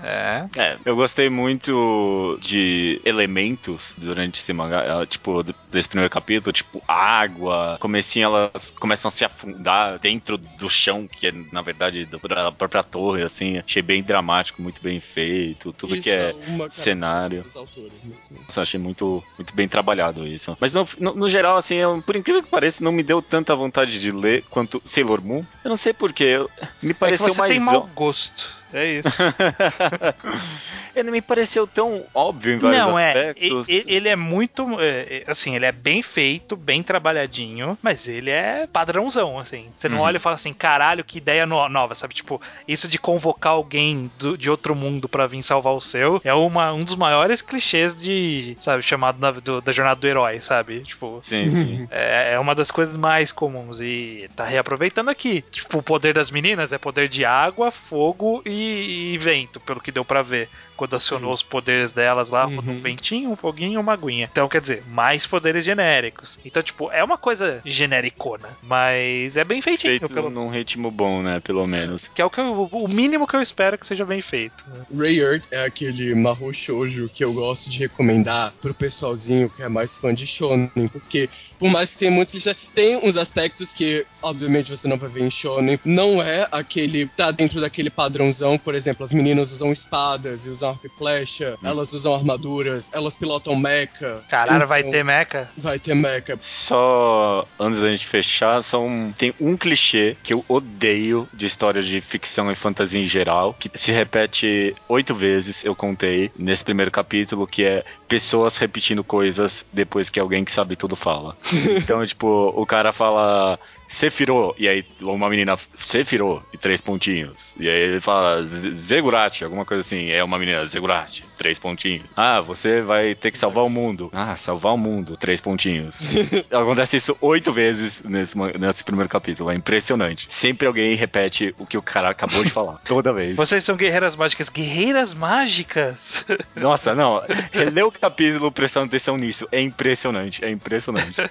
É. É, eu gostei muito de elementos durante esse mangá, tipo, desse primeiro capítulo, tipo, água, comecinho elas começam a se afundar dentro do chão, que é, na verdade, da própria torre, assim, achei bem dramático, muito bem feito, tudo Isso que é... uma cenário. autores mesmo. Nossa, achei muito, muito bem trabalhado isso. Mas no, no, no geral, assim, eu- por incrível que pareça, não me deu tanta vontade de ler quanto Sailor Moon. Eu não sei porquê, me É que pareceu você mais... tem mau gosto. É isso. Ele me pareceu tão óbvio em vários Não, é. aspectos. e- e- Ele é muito. é, é, Assim, ele é bem feito, bem trabalhadinho, mas ele é padrãozão, assim. Você não Uhum. olha e fala assim, caralho, que ideia no- nova, sabe? Tipo, isso de convocar alguém do- de outro mundo pra vir salvar o seu é uma, um dos maiores clichês de, sabe, chamado da, do- da jornada do herói, sabe? Tipo, Sim, sim. é, é uma das coisas mais comuns e tá reaproveitando aqui. Tipo, o poder das meninas é poder de água, fogo e, e vento, pelo que deu pra ver. Quando acionou os poderes delas lá, Uhum. um ventinho, um foguinho e uma aguinha. Então, quer dizer, mais poderes genéricos. Então, tipo, é uma coisa genericona, mas é bem feitinho, Feito pelo... num ritmo bom, né? Pelo menos. que é o, que eu- o mínimo que eu espero que seja bem feito. né? Rayard é aquele Mahou Shoujo que eu gosto de recomendar pro pessoalzinho que é mais fã de shonen, porque por mais que tenha muitos clichês, tem uns aspectos que obviamente você não vai ver em shonen, não é aquele tá dentro daquele padrãozão, por exemplo, as meninas usam espadas e usam arco e flecha, elas usam armaduras, elas pilotam mecha. Caralho, vai Então, ter mecha? vai ter mecha. Só antes da gente fechar, só um, tem um clichê que eu odeio de histórias de ficção e fantasia em geral, que se repete oito vezes, eu contei, nesse primeiro capítulo, que é pessoas repetindo coisas depois que alguém que sabe tudo fala. Então, tipo, o cara fala. Sefirô, e aí uma menina, Sefirô, e três pontinhos. E aí ele fala Z- Zegurati, alguma coisa assim. É uma menina, Zegurati, três pontinhos. Ah, você vai ter que salvar o mundo. Ah, salvar o mundo, três pontinhos. Acontece isso oito vezes nesse, nesse primeiro capítulo, é impressionante. Sempre alguém repete o que o cara acabou de falar, toda vez. Vocês são guerreiras mágicas. Guerreiras mágicas? Nossa, não, reler o capítulo prestando atenção nisso é impressionante, é impressionante.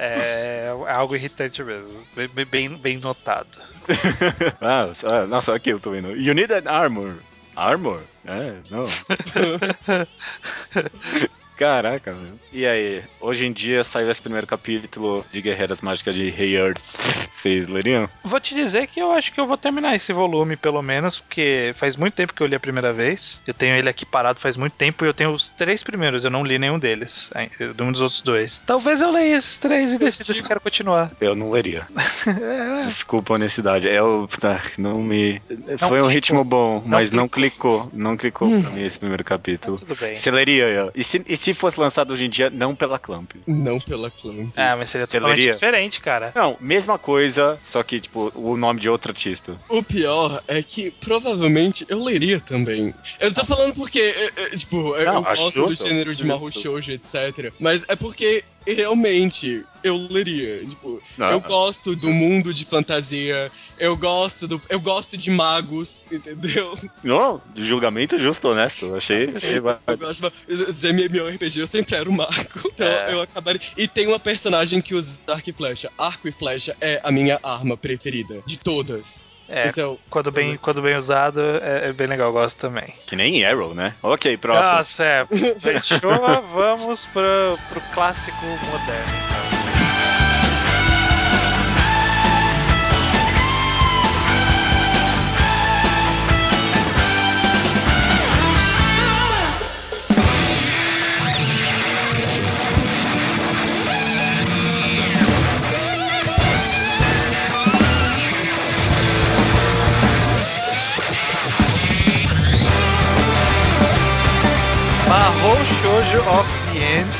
É, é algo irritante mesmo. Bem, bem, bem notado. ah, só- nossa, aqui eu tô vendo. You need an armor. Armor? É, não. Caraca, meu. E aí, hoje em dia saiu esse primeiro capítulo de Guerreiras Mágicas de Rei Earth. Vocês leriam? Vou te dizer que eu acho que eu vou terminar esse volume, pelo menos, porque faz muito tempo que eu li a primeira vez. Eu tenho ele aqui parado faz muito tempo e eu tenho os três primeiros, eu não li nenhum deles, de um dos outros dois. Talvez eu leia esses três e decida se eu quero continuar. Eu não leria. É, Desculpa a honestidade. Eu, tá, não me. Foi um clicou. ritmo bom, mas não clicou. clicou. Não clicou pra mim esse primeiro capítulo. tudo bem. Você leria, eu. E se, e se fosse lançado hoje em dia, não pela Clamp? Não pela Clamp. Ah, mas seria Você totalmente leria? diferente, cara. Não, mesma coisa, só que, tipo, o nome de outro artista. O pior é que provavelmente eu leria também. Eu tô falando porque, é, é, tipo, eu- Não, eu gosto do gênero de. Mahou Shoujo, etc. Mas é porque realmente eu leria. Tipo, Não. eu gosto do mundo de fantasia, eu gosto do. Eu gosto de magos, entendeu? Não, julgamento justo, honesto. Achei. achei Eu gosto de ZMMORPG, eu sempre era o mago. Então É. eu acabaria. E tem uma personagem que usa arco e flecha. Arco e flecha é a minha arma preferida. De todas. É, Então. quando bem, quando bem usado, é, é bem legal, eu gosto também. Que nem Arrow, né? Ok, próximo. Nossa, é. Fechou, vamos pro, pro clássico moderno. Shoujo of the End,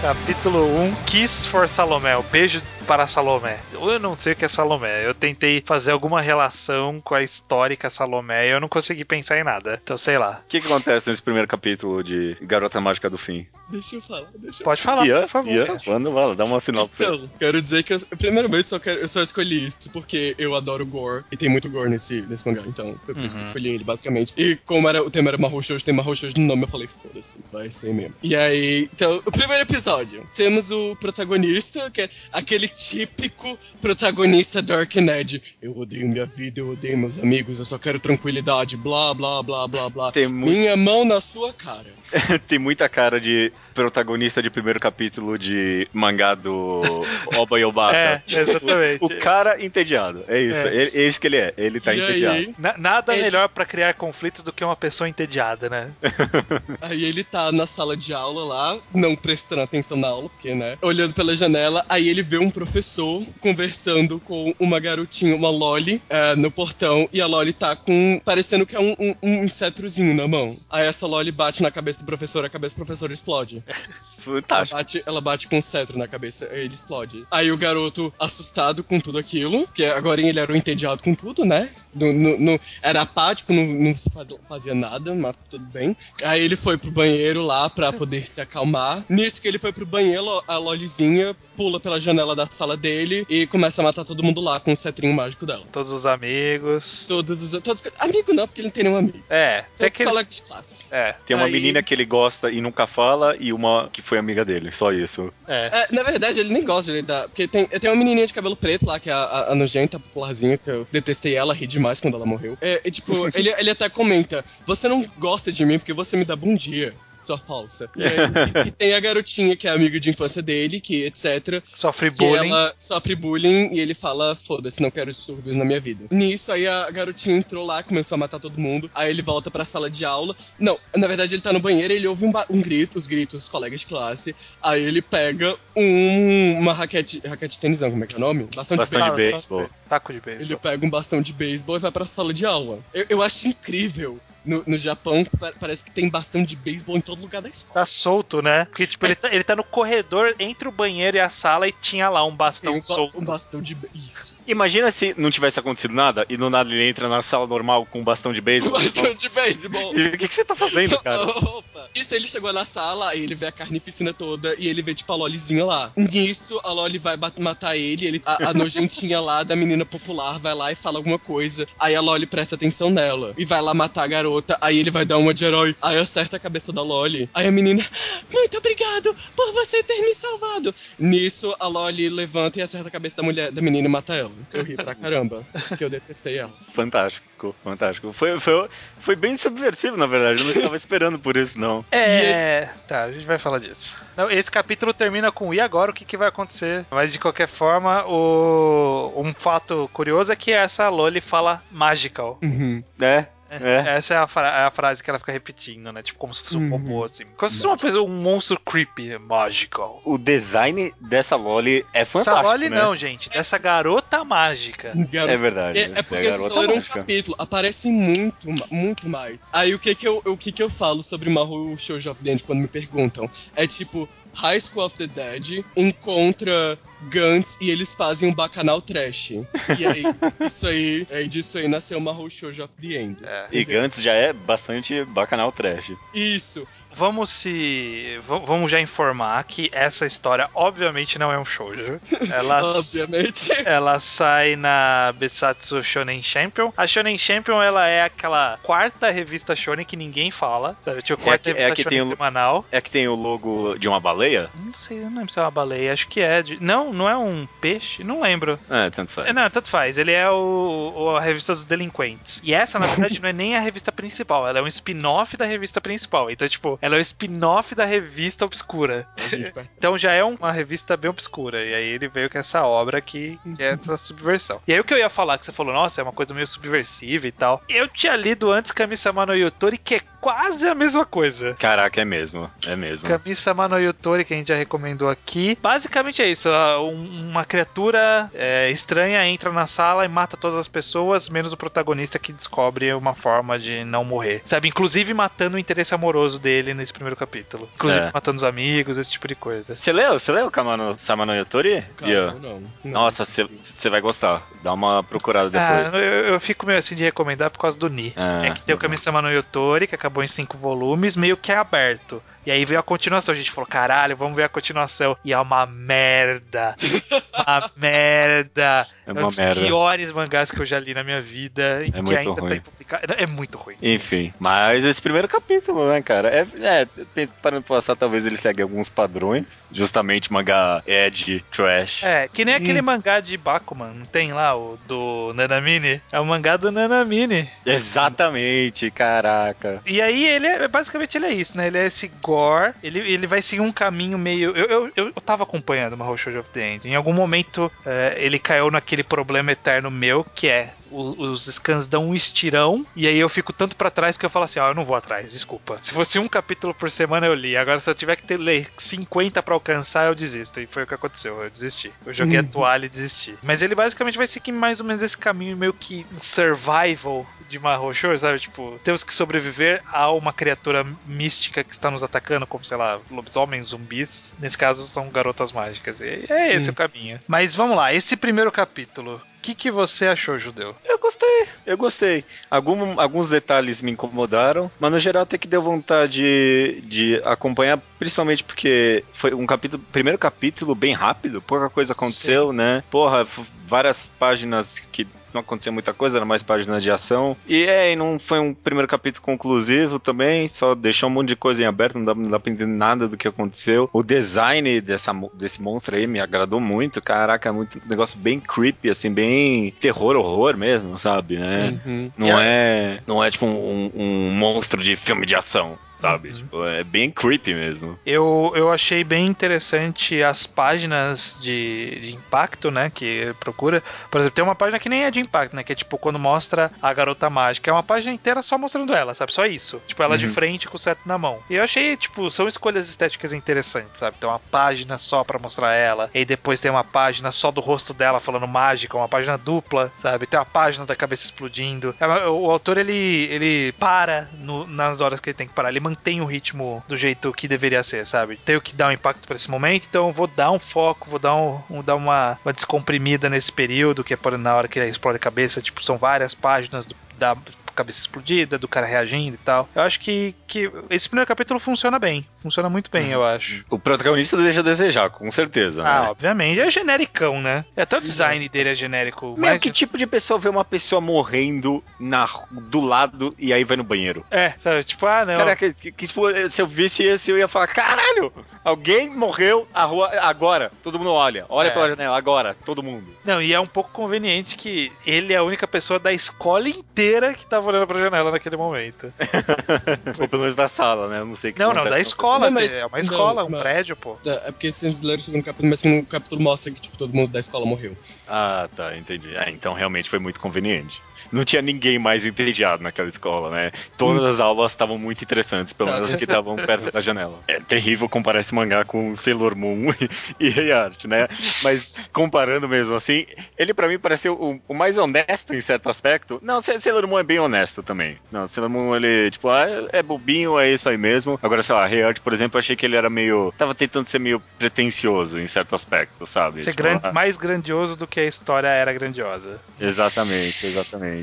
capítulo 1, Kiss for Salomé, o beijo para Salomé. Eu não sei o que é Salomé, eu tentei fazer alguma relação com a histórica Salomé e eu não consegui pensar em nada, então sei lá. O que, que acontece nesse primeiro capítulo de Garota Mágica do Fim? Deixa eu falar, deixa eu Pode falar, Ian, por favor. Ian, manda bala, dá uma sinopse. Então, quero dizer que eu, primeiramente só quero, eu só escolhi isso porque eu adoro gore e tem muito gore nesse, nesse mangá, então foi por isso que eu escolhi ele, basicamente. E como era, o tema era Mahou Shoujo, tem Mahou Shoujo no nome, eu falei, foda-se, vai ser mesmo. E aí, então, o primeiro episódio, temos o protagonista, que é aquele típico protagonista Dark Ned. Eu odeio minha vida, eu odeio meus amigos, eu só quero tranquilidade, blá, blá, blá, blá, blá. Tem Minha mão na sua cara. Tem muita cara de protagonista de primeiro capítulo de mangá do Oba Yobata. É, exatamente. O cara entediado. É isso. É. É, é isso que ele é. Ele tá e entediado. aí, Na- nada Ele- melhor pra criar conflitos do que uma pessoa entediada, né? Aí ele tá na sala de aula lá, não prestando atenção na aula, porque, né? Olhando pela janela, aí ele vê um professor conversando com uma garotinha, uma Loli, eh, no portão, e a Loli tá com. parecendo que é um, um, um cetrozinho na mão. Aí essa Loli bate na cabeça do professor, a cabeça do professor explode. Ela Fantástico. bate, ela bate com um cetro na cabeça, aí ele explode. Aí o garoto, assustado com tudo aquilo, que agora ele era um entediado com tudo, né? No, no- no- era apático, não, não fa- fazia nada, mas tudo bem. Aí ele foi pro banheiro lá pra poder se acalmar. Nisso que ele foi pro banheiro, a Lolizinha pula pela janela da sala dele e começa a matar todo mundo lá com o cetrinho mágico dela. Todos os amigos. Todos os. Todos, amigo não, porque ele não tem nenhum amigo. É, tem Todos aquele... colegas de classe. É, Tem uma Aí- menina que ele gosta e nunca fala e uma que foi amiga dele. Só isso. é. É, na verdade, ele nem gosta de da. Porque tem, tem uma menininha de cabelo preto lá, que é a, a, a nojenta, popularzinha, que eu detestei ela, ri demais quando ela morreu. É, e, tipo, ele, ele até comenta: Você não gosta de mim porque você me dá bom dia. Sua falsa. E, aí, e- e tem a garotinha que é amiga de infância dele, que etc. Sofre que bullying. Ela sofre bullying e ele fala: Foda-se, não quero distúrbios na minha vida. Nisso, aí a garotinha entrou lá, começou a matar todo mundo. Aí ele volta pra sala de aula. Não, na verdade, ele tá no banheiro ele ouve um, um grito, os gritos dos colegas de classe. Aí ele pega um, uma raquete. Raquete de tênis, não, como é que é o nome? Bastão de Bastão beisebol. de beisebol. Taco de beisebol. Ele pega um bastão de beisebol e vai pra sala de aula. Eu, eu acho incrível. No, no Japão, pa- parece que tem bastão de beisebol em todo lugar da escola. Tá solto, né? Porque, tipo, ele tá, ele tá no corredor entre o banheiro e a sala e tinha lá um bastão um, ba- solto. um bastão de Isso. Imagina se não tivesse acontecido nada e do nada ele entra na sala normal com um bastão de Um beisebol. bastão de beisebol. E o que, que você tá fazendo, cara? Opa. Isso, ele chegou na sala, aí ele vê a carnificina toda e ele vê, tipo, a Lolizinha lá. Nisso, a Loli vai matar ele, ele a, a nojentinha lá da menina popular vai lá e fala alguma coisa. Aí a Loli presta atenção nela e vai lá matar a garota. Aí ele vai dar uma de herói. Aí acerta a cabeça da Loli Loli. Aí a menina, muito obrigado por você ter me salvado. Nisso, a Loli levanta e acerta a cabeça da mulher, da menina e mata ela. Eu ri pra caramba, porque eu detestei ela. Fantástico, fantástico. Foi, foi, foi bem subversivo, na verdade. Eu não estava esperando por isso, não. É, tá, a gente vai falar disso. Não, esse capítulo termina com e agora o que, que vai acontecer? Mas de qualquer forma, o... um fato curioso é que essa Loli fala magical. Uhum. É, é. Essa é a, fra- a frase que ela fica repetindo, né? Tipo, como se fosse um Uhum. robô, assim. Como se fosse uma coisa, um monstro creepy, magical. O design dessa Loli é Essa fantástico, Loli né? não, gente. Dessa garota mágica. Garota- É verdade. É, é porque garota só leram um capítulo, aparece muito, muito mais. Aí o que que eu, o que que eu falo sobre Mahou Shoujo of the End quando me perguntam? É tipo, High School of the Dead encontra Gantz e eles fazem um bacanal trash. E aí, isso aí, aí disso aí nasceu Mahou Shoujo of the End. É. E Gantz já é bastante bacanal trash. Isso. Vamos se. Vamos já informar que essa história, obviamente, não é um shoujo. Ela, Obviamente. ela sai na Besatsu Shonen Champion. A Shonen Champion, ela é aquela quarta revista Shonen que ninguém fala. Sabe? Tipo, É a quarta que- é a que Shonen tem o- semanal. É que tem o logo de uma baleia? Não sei, eu não lembro se é uma baleia. Acho que é. de- Não, não é um peixe? Não lembro. É, tanto faz. É, Não, tanto faz. Ele é o, o- a revista dos delinquentes. E essa, na verdade, não é nem a revista principal. Ela é um spin-off da revista principal. Então, tipo, ela é o spin-off da revista obscura. Então já é uma revista bem obscura. E aí ele veio com essa obra que que é essa subversão. E aí o que eu ia falar, que você falou, nossa, é uma coisa meio subversiva e tal. Eu tinha lido antes Kami-sama no Yutori, que é quase a mesma coisa. Caraca, é mesmo. É mesmo. Kami-sama no Yutori, que a gente já recomendou aqui. Basicamente é isso: uma criatura é, estranha entra na sala e mata todas as pessoas, menos o protagonista que descobre uma forma de não morrer. Sabe? Inclusive matando o interesse amoroso dele nesse primeiro capítulo. Inclusive É. matando os amigos, esse tipo de coisa. Você leu? Você leu Kamano Sama no Yotori? caso, não. não. Nossa, você vai gostar. Dá uma procurada Ah, depois. eu, eu fico meio assim de recomendar por causa do Ni. Ah, É que tem o tá bom. Kami-sama no Yotori, que acabou em cinco volumes, meio que é aberto. E aí veio a continuação. A gente falou, caralho, vamos ver a continuação. E é uma merda. uma merda. É um uma dos merda. piores mangás que eu já li na minha vida. E É que muito ainda ruim. tá publicado. É muito ruim. Enfim, mas esse primeiro capítulo, né, cara? É, é pra passar, talvez ele segue alguns padrões. Justamente mangá edge, trash. É, que nem aquele Hum. mangá de Bakuman, não tem lá o do Nanamine? É o mangá do Nanamine. Exatamente, caraca. E aí ele é, basicamente ele é isso, né? Ele é esse gore, ele, ele vai seguir um caminho meio... Eu, eu, eu, eu tava acompanhando uma Shoujo of the End. Em algum momento é, ele caiu naquele problema eterno meu, que é o- os scans dão um estirão, e aí eu fico tanto pra trás que eu falo assim, ó, eu não vou atrás, desculpa. Se fosse um capítulo por semana eu li, agora se eu tiver que ter, ler 50 pra alcançar, eu desisto. E foi o que aconteceu, eu desisti. Eu joguei a Uhum. toalha e desisti. Mas ele basicamente vai seguir mais ou menos esse caminho meio que um survival de Mahou sabe? Tipo, temos que sobreviver a uma criatura mística que está nos atacando, como, sei lá, lobisomens, zumbis. Nesse caso, são garotas mágicas. E é esse o caminho. Mas vamos lá, esse primeiro capítulo. O que, que você achou, Judeu? Eu gostei, eu gostei. Algum- alguns detalhes me incomodaram, mas no geral até que deu vontade de acompanhar, principalmente porque foi um capítulo, primeiro capítulo bem rápido, pouca coisa aconteceu, né? Porra, várias páginas que não acontecia muita coisa, eram mais páginas de ação. E é, e não foi um primeiro capítulo conclusivo também, só deixou um monte de coisa em aberto, não dá, não dá pra entender nada do que aconteceu. O design dessa, desse monstro aí me agradou muito, caraca, é muito um negócio bem creepy, assim, bem terror, horror mesmo, sabe, né? Uhum. Não é, não é tipo um, um monstro de filme de ação, sabe? Uhum. Tipo, é bem creepy mesmo. Eu, eu achei bem interessante as páginas de, de impacto, né? Que procura. Por exemplo, tem uma página que nem é de impacto, né? Que é tipo quando mostra a garota mágica. É uma página inteira só mostrando ela, sabe? Só isso. Tipo, ela de Uhum. frente com o cetro na mão. E eu achei, tipo, são escolhas estéticas interessantes, sabe? Tem uma página só pra mostrar ela. E depois tem uma página só do rosto dela falando mágica, uma página dupla, sabe? Tem uma página da cabeça explodindo. É O autor, ele, ele para no- nas horas que ele tem que parar. Ele mantém o ritmo do jeito que deveria ser, sabe? Tenho que dar um impacto pra esse momento, então eu vou dar um foco, vou dar, um, vou dar uma, uma descomprimida nesse período, que é na hora que ele explode a cabeça. Tipo, são várias páginas do- da cabeça explodida, do cara reagindo e tal. Eu acho que, que esse primeiro capítulo funciona bem. Funciona muito bem, eu acho. O protagonista deixa a desejar, com certeza. Ah, né? obviamente. É genericão, né? Até o design dele é genérico. Meu, mas- que tipo de pessoa vê uma pessoa morrendo na, do lado e aí vai no banheiro? É, sabe? Tipo, ah, não. Caraca, que, que, tipo, se eu visse esse, eu ia falar: caralho, alguém morreu a rua, agora. Todo mundo olha. Olha É. pela janela, agora. Todo mundo. Não, e é um pouco conveniente que ele é a única pessoa da escola inteira que tava olhando pra janela naquele momento. Ou pelo menos da sala, né? Eu não sei o que Não, não, da escola. Não, mas- é uma não, escola, um mas- prédio, pô. É porque vocês leram o segundo capítulo, mas o segundo capítulo mostra que, tipo, todo mundo da escola morreu. Ah, tá, entendi. Ah, então realmente foi muito conveniente. Não tinha ninguém mais entediado naquela escola, né? Todas as aulas estavam muito interessantes, pelo Tá, menos as que estavam perto da janela. É terrível comparar esse mangá com Sailor Moon e Rei Art, né? Mas comparando mesmo assim, ele pra mim pareceu o, o mais honesto em certo aspecto. Não, Sa- Sailor Moon é bem honesto também. Não, Sailor Moon ele, tipo, ah, é bobinho, é isso aí mesmo. Agora, sei lá, Rei Art, por exemplo, eu achei que ele era meio. Tava tentando ser meio pretencioso em certo aspecto, sabe? Ser Tipo, gran- ah, mais grandioso do que a história era grandiosa. Exatamente, exatamente.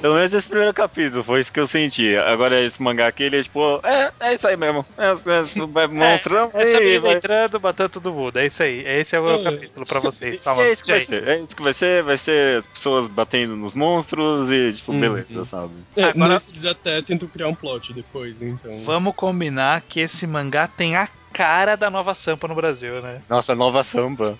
Pelo menos esse primeiro capítulo, foi isso que eu senti. Agora esse mangá aqui, ele é tipo, é, é isso aí mesmo. É, é, vai monstrão, Essa aí, menina vai. entrando, matando todo mundo. É isso aí. Esse é o É. capítulo pra vocês. Toma, é isso que vai ser, é isso que vai ser, vai ser as pessoas batendo nos monstros e, tipo, Uhum. beleza, sabe? É, Agora- nesse eles até tentam criar um plot depois, então. Vamos combinar que esse mangá tem a cara da nova Sampa no Brasil, né? Nossa, nova samba.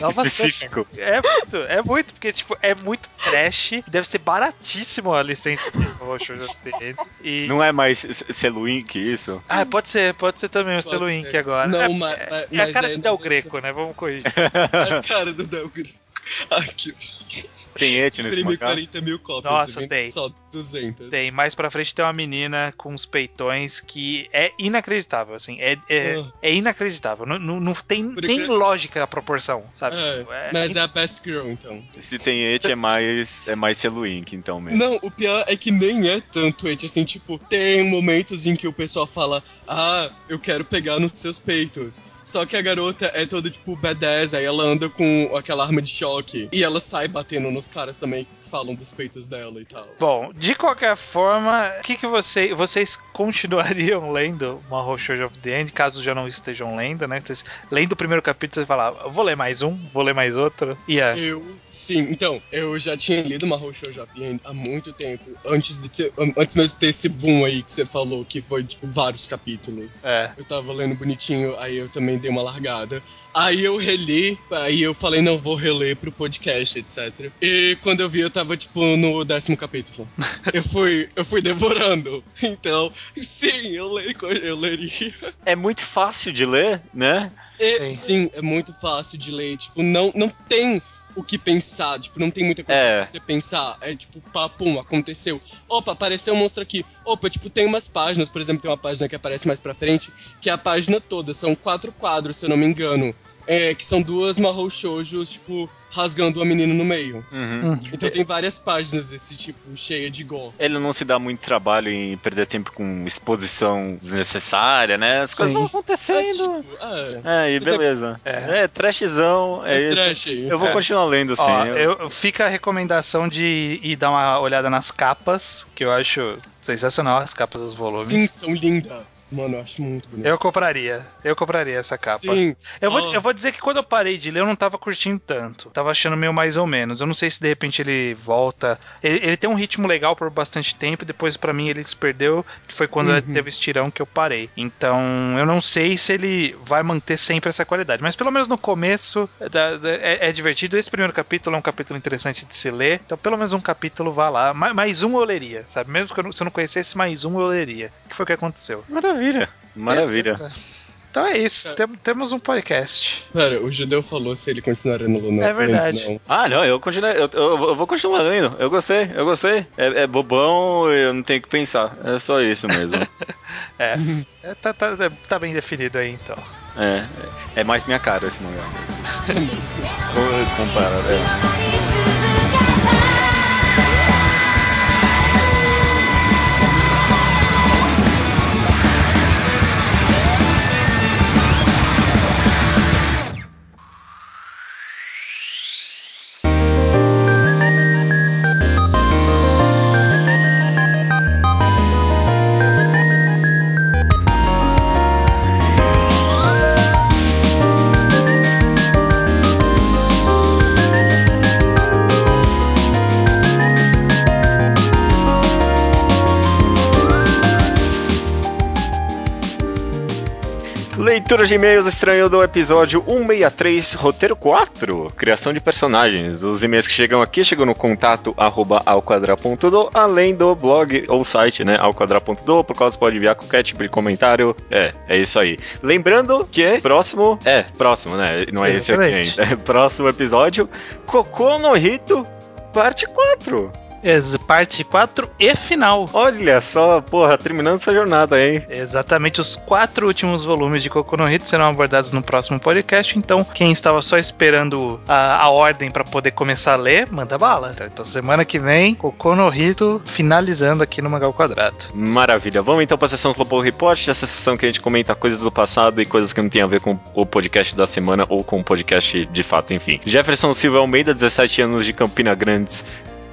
Nova Específico. Sampa. É muito, é muito, porque, tipo, é muito trash. Deve ser baratíssimo a licença de roxo já tem. E. Não é mais que isso? Ah, pode ser, pode ser também o Pode selo ser. Ink agora. Não, é, ma- é, ma- é a mas cara do Del Greco, né? Vamos corrigir. A cara do Delgro. Aqui. Tem et nesse mangá? 40 mil cópias. Nossa, tem. Só 200. Tem, mais pra frente tem uma menina com uns peitões que é inacreditável, assim. É, é, Ah. é inacreditável. Não, não, não tem Por nem incrível- lógica a proporção, sabe? É, É- mas é a Best Girl, então. Se tem et é mais, é mais Celuin que então mesmo. Não, o pior é que nem é tanto, Ed, assim, tipo, tem momentos em que o pessoal fala, ah, eu quero pegar nos seus peitos. Só que a garota é toda, tipo, badass, aí ela anda com aquela arma de choque. E ela sai batendo nos caras também que falam dos peitos dela e tal. Bom, de qualquer forma, o que, que você, vocês continuariam lendo Mahou Shoujo of the End, caso já não estejam lendo, né? Vocês lendo o primeiro capítulo, você fala, "Eu vou ler mais um, vou ler mais outro. E é. Eu, sim, então, eu já tinha lido Mahou Shoujo of the End há muito tempo, antes, de ter, antes mesmo de ter esse boom aí que você falou, que foi, tipo, vários capítulos. É. Eu tava lendo bonitinho, aí eu também dei uma largada. Aí eu reli, aí eu falei, não, vou reler pro podcast, etc. E quando eu vi, eu tava, tipo, no décimo capítulo. eu fui, eu fui devorando. Então, sim, eu, leio, eu leria. É muito fácil de ler, né? E, Sim. sim, é muito fácil de ler. Tipo, não, não tem o que pensar. Tipo, não tem muita coisa É. pra você pensar. É tipo, pá, pum, aconteceu. Opa, apareceu um monstro aqui. Opa, tipo, tem umas páginas, por exemplo, tem uma página que aparece mais pra frente, que é a página toda. São quatro quadros, se eu não me engano. É, que são duas Mahou Shoujos, tipo, rasgando a menina no meio. Uhum. Então tem várias páginas desse tipo, cheia de gore. Ele não se dá muito trabalho em perder tempo com exposição desnecessária, né? As coisas Sim. vão É, acontecendo. tipo, é, É, e Mas é- beleza. É. É, trashzão, é, é isso. trash aí. Eu vou É. continuar lendo, sim. Ó, eu- eu, fica a recomendação de ir dar uma olhada nas capas, que eu acho sensacional, as capas dos volumes. Sim, são lindas. Mano, eu acho muito bonito. Eu compraria, eu compraria essa capa. Sim. Eu vou, Oh. eu vou dizer que quando eu parei de ler, eu não tava curtindo tanto. Tava achando meio mais ou menos. Eu não sei se de repente ele volta. Ele, ele tem um ritmo legal por bastante tempo, e depois pra mim ele se perdeu, que foi quando Uhum. teve esse tirão que eu parei. Então eu não sei se ele vai manter sempre essa qualidade. Mas pelo menos no começo da- da- é, é divertido. Esse primeiro capítulo é um capítulo interessante de se ler. Então pelo menos um capítulo vá lá. Ma- Mais, um eu leria, sabe? Mesmo que eu não- se eu não conhecesse mais um, eu leria. O que foi que aconteceu? Maravilha. Maravilha. Beleza. Então é isso. É. Tem- temos um podcast. Pera, o judeu falou se ele continuaria no Luna. É verdade. Não. Ah, não, eu continuo. Eu, eu- eu vou continuar lendo. Eu gostei, eu gostei. É, é bobão, eu não tenho que pensar. É só isso mesmo. É, é, tá, tá- tá bem definido aí então. é, é, é mais minha cara esse mangá. Co- Compara, é. Leitura de e-mails estranho do episódio 163, roteiro 4, criação de personagens. Os e-mails que chegam aqui chegam no contato arroba alquadra.do, além do blog ou site, né, alquadra.do, por você pode enviar qualquer tipo de comentário. É, é isso aí. Lembrando que próximo, é, próximo, né, não é esse aqui Exatamente. ainda. É, próximo episódio, Cocô no Rito, parte 4. Parte 4 e final. Olha só, porra, terminando essa jornada, hein? Exatamente, os quatro últimos volumes de Kokono Hito serão abordados no próximo podcast. Então, quem estava só esperando a, a ordem para poder começar a ler, manda bala. Então, semana que vem, Kokono Hito finalizando aqui no Magal Quadrado. Maravilha. Vamos então para a sessão Slowpoke Report, essa sessão que a gente comenta coisas do passado e coisas que não tem a ver com o podcast da semana ou com o podcast de fato, enfim. Jefferson Silva Almeida, 17 anos de Campina Grande,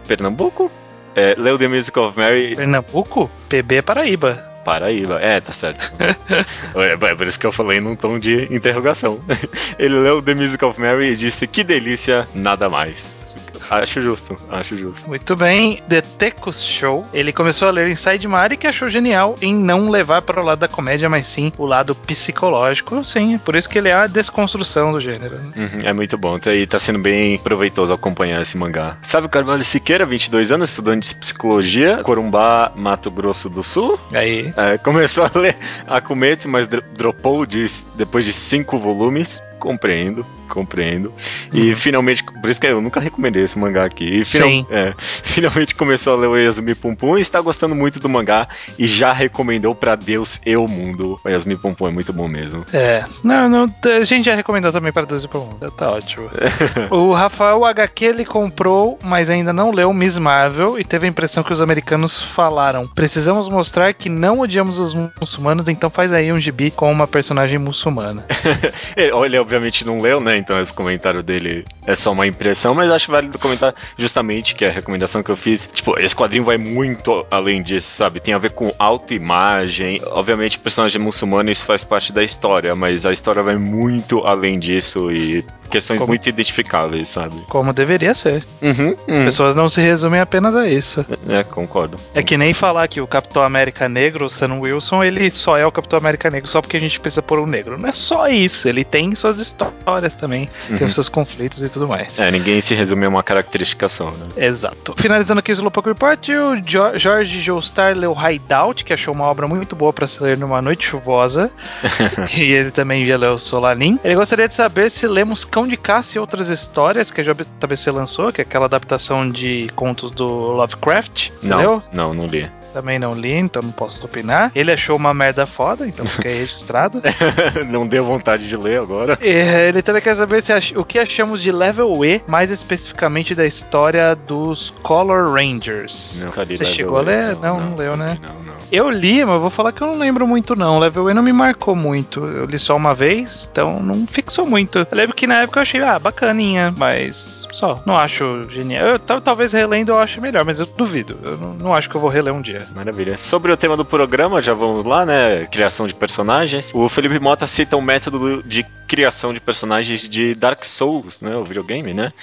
Pernambuco. É, leu The Music of Mary, Pernambuco, PB Paraíba. Paraíba. É, tá certo. é, é por isso que eu falei num tom de interrogação. Ele leu The Music of Mary e disse: Que delícia, nada mais. Acho justo, acho justo. Muito bem, The Tecos Show. Ele começou a ler Inside Mari que achou genial em não levar para o lado da comédia, mas sim o lado psicológico. Sim, é por isso que ele é a desconstrução do gênero. né? Uhum, é muito bom, tá, e tá sendo bem proveitoso acompanhar esse mangá. Sabe o Carvalho Siqueira, 22 anos, estudante de psicologia, Corumbá, Mato Grosso do Sul. Aí, É, começou a ler Akumetsu, mas dro- dropou de- depois de cinco volumes. Compreendo, compreendo. E finalmente, por isso que eu nunca recomendei esse mangá aqui. E final- Sim. é, finalmente começou a ler o Yasumi Pum Pum e está gostando muito do mangá e já recomendou pra Deus e o mundo. O Yasumi Pum Pum é muito bom mesmo. É, não, não, a gente já recomendou também para 12 por mundo, tá ótimo. o Rafael HQ ele comprou, mas ainda não leu Miss Marvel e teve a impressão que os americanos falaram: precisamos mostrar que não odiamos os muçulmanos, então faz aí um gibi com uma personagem muçulmana. Ele, ele, obviamente não leu, né? Então esse comentário dele é só uma impressão, mas acho válido comentar justamente que é a recomendação que eu fiz. Tipo, esse quadrinho vai muito além disso, sabe? Tem a ver com autoimagem. Obviamente, personagem muçulmano, isso faz parte da história, mas a história vai muito além disso e questões Como- muito identificáveis, sabe? Como deveria ser. Uhum, uhum. Pessoas não se resumem apenas a isso. É, concordo. É que nem falar que o Capitão América Negro, o Sam Wilson, ele só é o Capitão América Negro só porque a gente precisa pôr um negro. Não é só isso, ele tem suas histórias também, tem Uhum. os seus conflitos e tudo mais. É, ninguém se resume a uma caracteristicação, né? Exato. Finalizando aqui o Slowpoke Report, o Jo- Jorge Joestar leu Hideout, que achou uma obra muito boa para se ler numa noite chuvosa. e ele também já leu Solanin. Ele gostaria de saber se lemos Cão de Caça e outras histórias que a JBC lançou, que é aquela adaptação de contos do Lovecraft. Você não, leu? não, não li. Também não li, então não posso opinar. Ele achou uma merda foda, então fica aí registrado. não deu vontade de ler agora. E Ele também quer saber se ach- o que achamos de Level E, mais especificamente da história dos Color Rangers. Nunca li Você chegou a ler? Não, não, leu, né? Não, não. Eu li, mas vou falar que eu não lembro muito não. Level E não me marcou muito. Eu li só uma vez, então não fixou muito. Eu lembro que na época eu achei, ah, bacaninha, mas só. Não acho genial. Eu, tal- talvez relendo eu ache melhor, mas eu duvido. Eu não, não acho que eu vou reler um dia. Maravilha. Sobre o tema do programa, já vamos lá, né? Criação de personagens. O Felipe Mota cita um método de criação de personagens de Dark Souls, né? O videogame, né?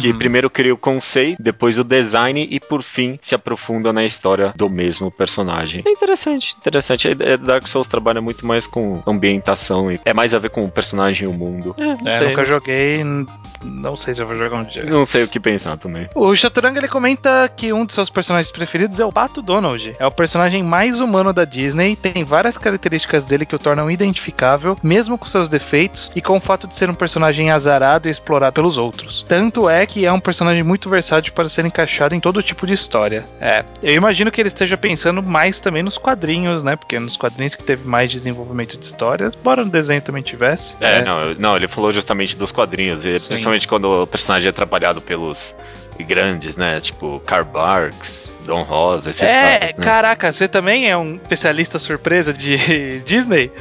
Que Uhum. primeiro cria o conceito, depois o design e por fim se aprofunda na história do mesmo personagem. É interessante, interessante. É- é- Dark Souls trabalha muito mais com ambientação e é mais a ver com o personagem e o mundo. É, não É, sei, nunca joguei, não sei se eu vou jogar um dia. Não sei o que pensar também. O Chaturanga ele comenta que um de seus personagens preferidos é o Pato Donald. É o personagem mais humano da Disney, tem várias características dele que o tornam identificável, mesmo com seus defeitos e com o fato de ser um personagem azarado e explorado pelos outros. Tanto é que é um personagem muito versátil para ser encaixado em todo tipo de história. É, eu imagino que ele esteja pensando mais também nos quadrinhos, né? Porque nos quadrinhos que teve mais desenvolvimento de histórias, embora no desenho também tivesse. É, Não, eu- não, ele falou justamente dos quadrinhos, e Sim. principalmente quando o personagem é trabalhado pelos grandes, né? Tipo Karl Barks, Don Rosa, esses é, caras, né? caraca, você também é um especialista surpresa de Disney?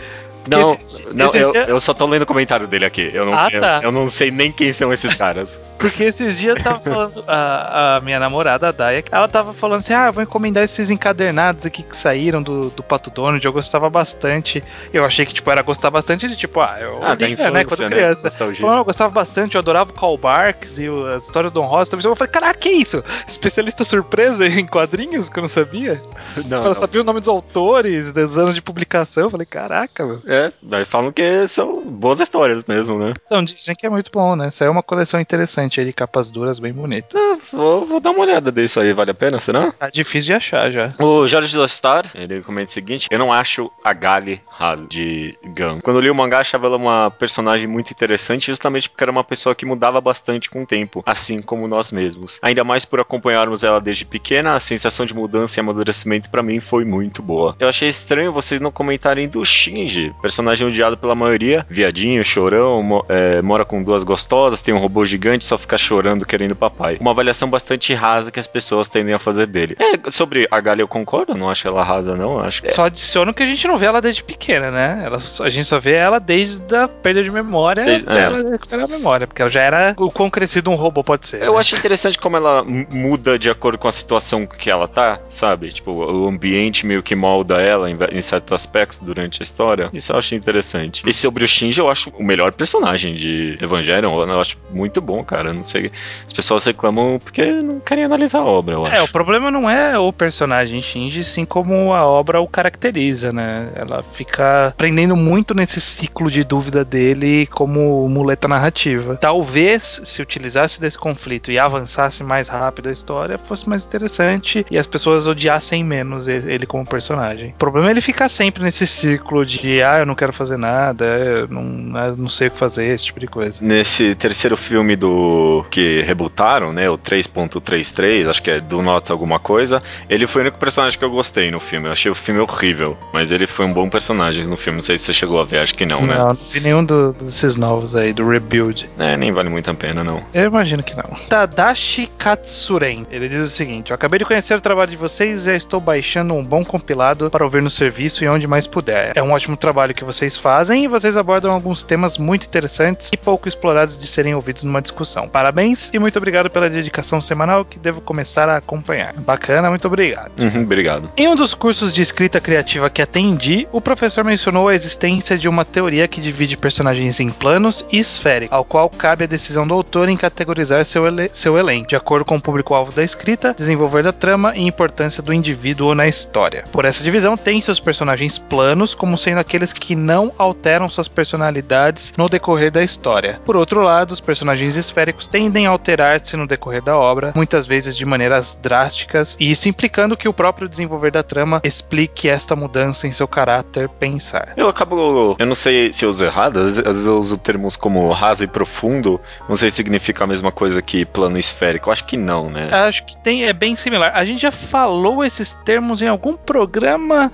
Não, não eu, eu só tô lendo o comentário dele aqui. Eu não, Ah, eu, tá. eu não sei nem quem são esses caras. Porque esses dias eu tava falando, a, a minha namorada, a Daya, ela tava falando assim: ah, eu vou encomendar esses encadernados aqui que saíram do, do Pato Donald, eu gostava bastante. Eu achei que, tipo, era gostar bastante de, tipo, ah, eu Ah, lia, infância, né, quando né? criança. Falando, eu gostava bastante, eu adorava o Karl Barks e o- as histórias do Don Rosa. também. Eu falei, caraca, que isso? Especialista surpresa em quadrinhos que eu não sabia? Não, ela não. sabia o nome dos autores, dos anos de publicação. Eu falei, caraca, meu. É, mas falam que são boas histórias mesmo, né? São, dizem que é muito bom, né? Isso aí é uma coleção interessante aí de capas duras bem bonitas. Vou, vou dar uma olhada disso aí, vale a pena, será? Tá difícil de achar já. O Jorge Lastar, ele comenta o seguinte: Eu não acho a Gali rasa de Gun. Quando eu li o mangá, achava ela uma personagem muito interessante, justamente porque era uma pessoa que mudava bastante com o tempo, assim como nós mesmos. Ainda mais por acompanharmos ela desde pequena, a sensação de mudança e amadurecimento pra mim foi muito boa. Eu achei estranho vocês não comentarem do Shinji, personagem odiado pela maioria, viadinho, chorão, mo- é, mora com duas gostosas, tem um robô gigante, só fica chorando querendo papai. Uma avaliação bastante rasa que as pessoas tendem a fazer dele. É, sobre a Gali eu concordo, não acho ela rasa não, acho que Só adiciono que a gente não vê ela desde pequena, né? Ela, a gente só vê ela desde a perda de memória Desde- até é. ela recuperar a memória, porque ela já era o quão crescido um robô pode ser. Eu acho interessante como ela muda de acordo com a situação que ela tá, sabe? Tipo, o ambiente meio que molda ela em, em certos aspectos durante a história. Isso eu acho interessante. E sobre o Shinji, eu acho o melhor personagem de Evangelion. Eu acho muito bom, cara. Eu Não sei. As pessoas reclamam porque não querem analisar a obra, eu acho. É, o problema não é o personagem Shinji, sim como a obra o caracteriza, né? Ela fica prendendo muito nesse ciclo de dúvida dele como muleta narrativa. Talvez, se utilizasse desse conflito e avançasse mais rápido a história, fosse mais interessante e as pessoas odiassem menos ele como personagem. O problema é ele ficar sempre nesse ciclo de, ah, eu não quero fazer nada, eu não, eu não sei o que fazer, esse tipo de coisa. Nesse terceiro filme do que rebutaram, né, o 3.33, acho que é do Nota alguma coisa, ele foi o único personagem que eu gostei no filme. Eu achei o filme horrível, mas ele foi um bom personagem no filme. Não sei se você chegou a ver, acho que não, né? Não, não vi nenhum do- desses novos aí, do Rebuild. É, nem vale muito a pena, não. Eu imagino que não. Tadashi Katsuren. Ele diz o seguinte: Eu acabei de conhecer o trabalho de vocês e já estou baixando um bom compilado para ouvir no serviço e onde mais puder. É um ótimo trabalho que vocês fazem e vocês abordam alguns temas muito interessantes e pouco explorados de serem ouvidos numa discussão. Parabéns e muito obrigado pela dedicação semanal que devo começar a acompanhar. Bacana, muito obrigado. Uhum, obrigado. Em um dos cursos de escrita criativa que atendi, o professor mencionou a existência de uma teoria que divide personagens em planos e esféricos, ao qual cabe a decisão do autor em categorizar seu, ele- seu elenco, de acordo com o público-alvo da escrita, desenvolver da trama e importância do indivíduo na história. Por essa divisão, tem seus personagens planos como sendo aqueles que não alteram suas personalidades no decorrer da história. Por outro lado, os personagens esféricos tendem a alterar-se no decorrer da obra, muitas vezes de maneiras drásticas, e isso implicando que o próprio desenvolver da trama explique esta mudança em seu caráter pensar. Eu acabo. Eu não sei se eu uso errado, às vezes, às vezes eu uso termos como raso e profundo. Não sei se significa a mesma coisa que plano esférico. Eu acho que não, né? Acho que tem, é bem similar. A gente já falou esses termos em algum programa.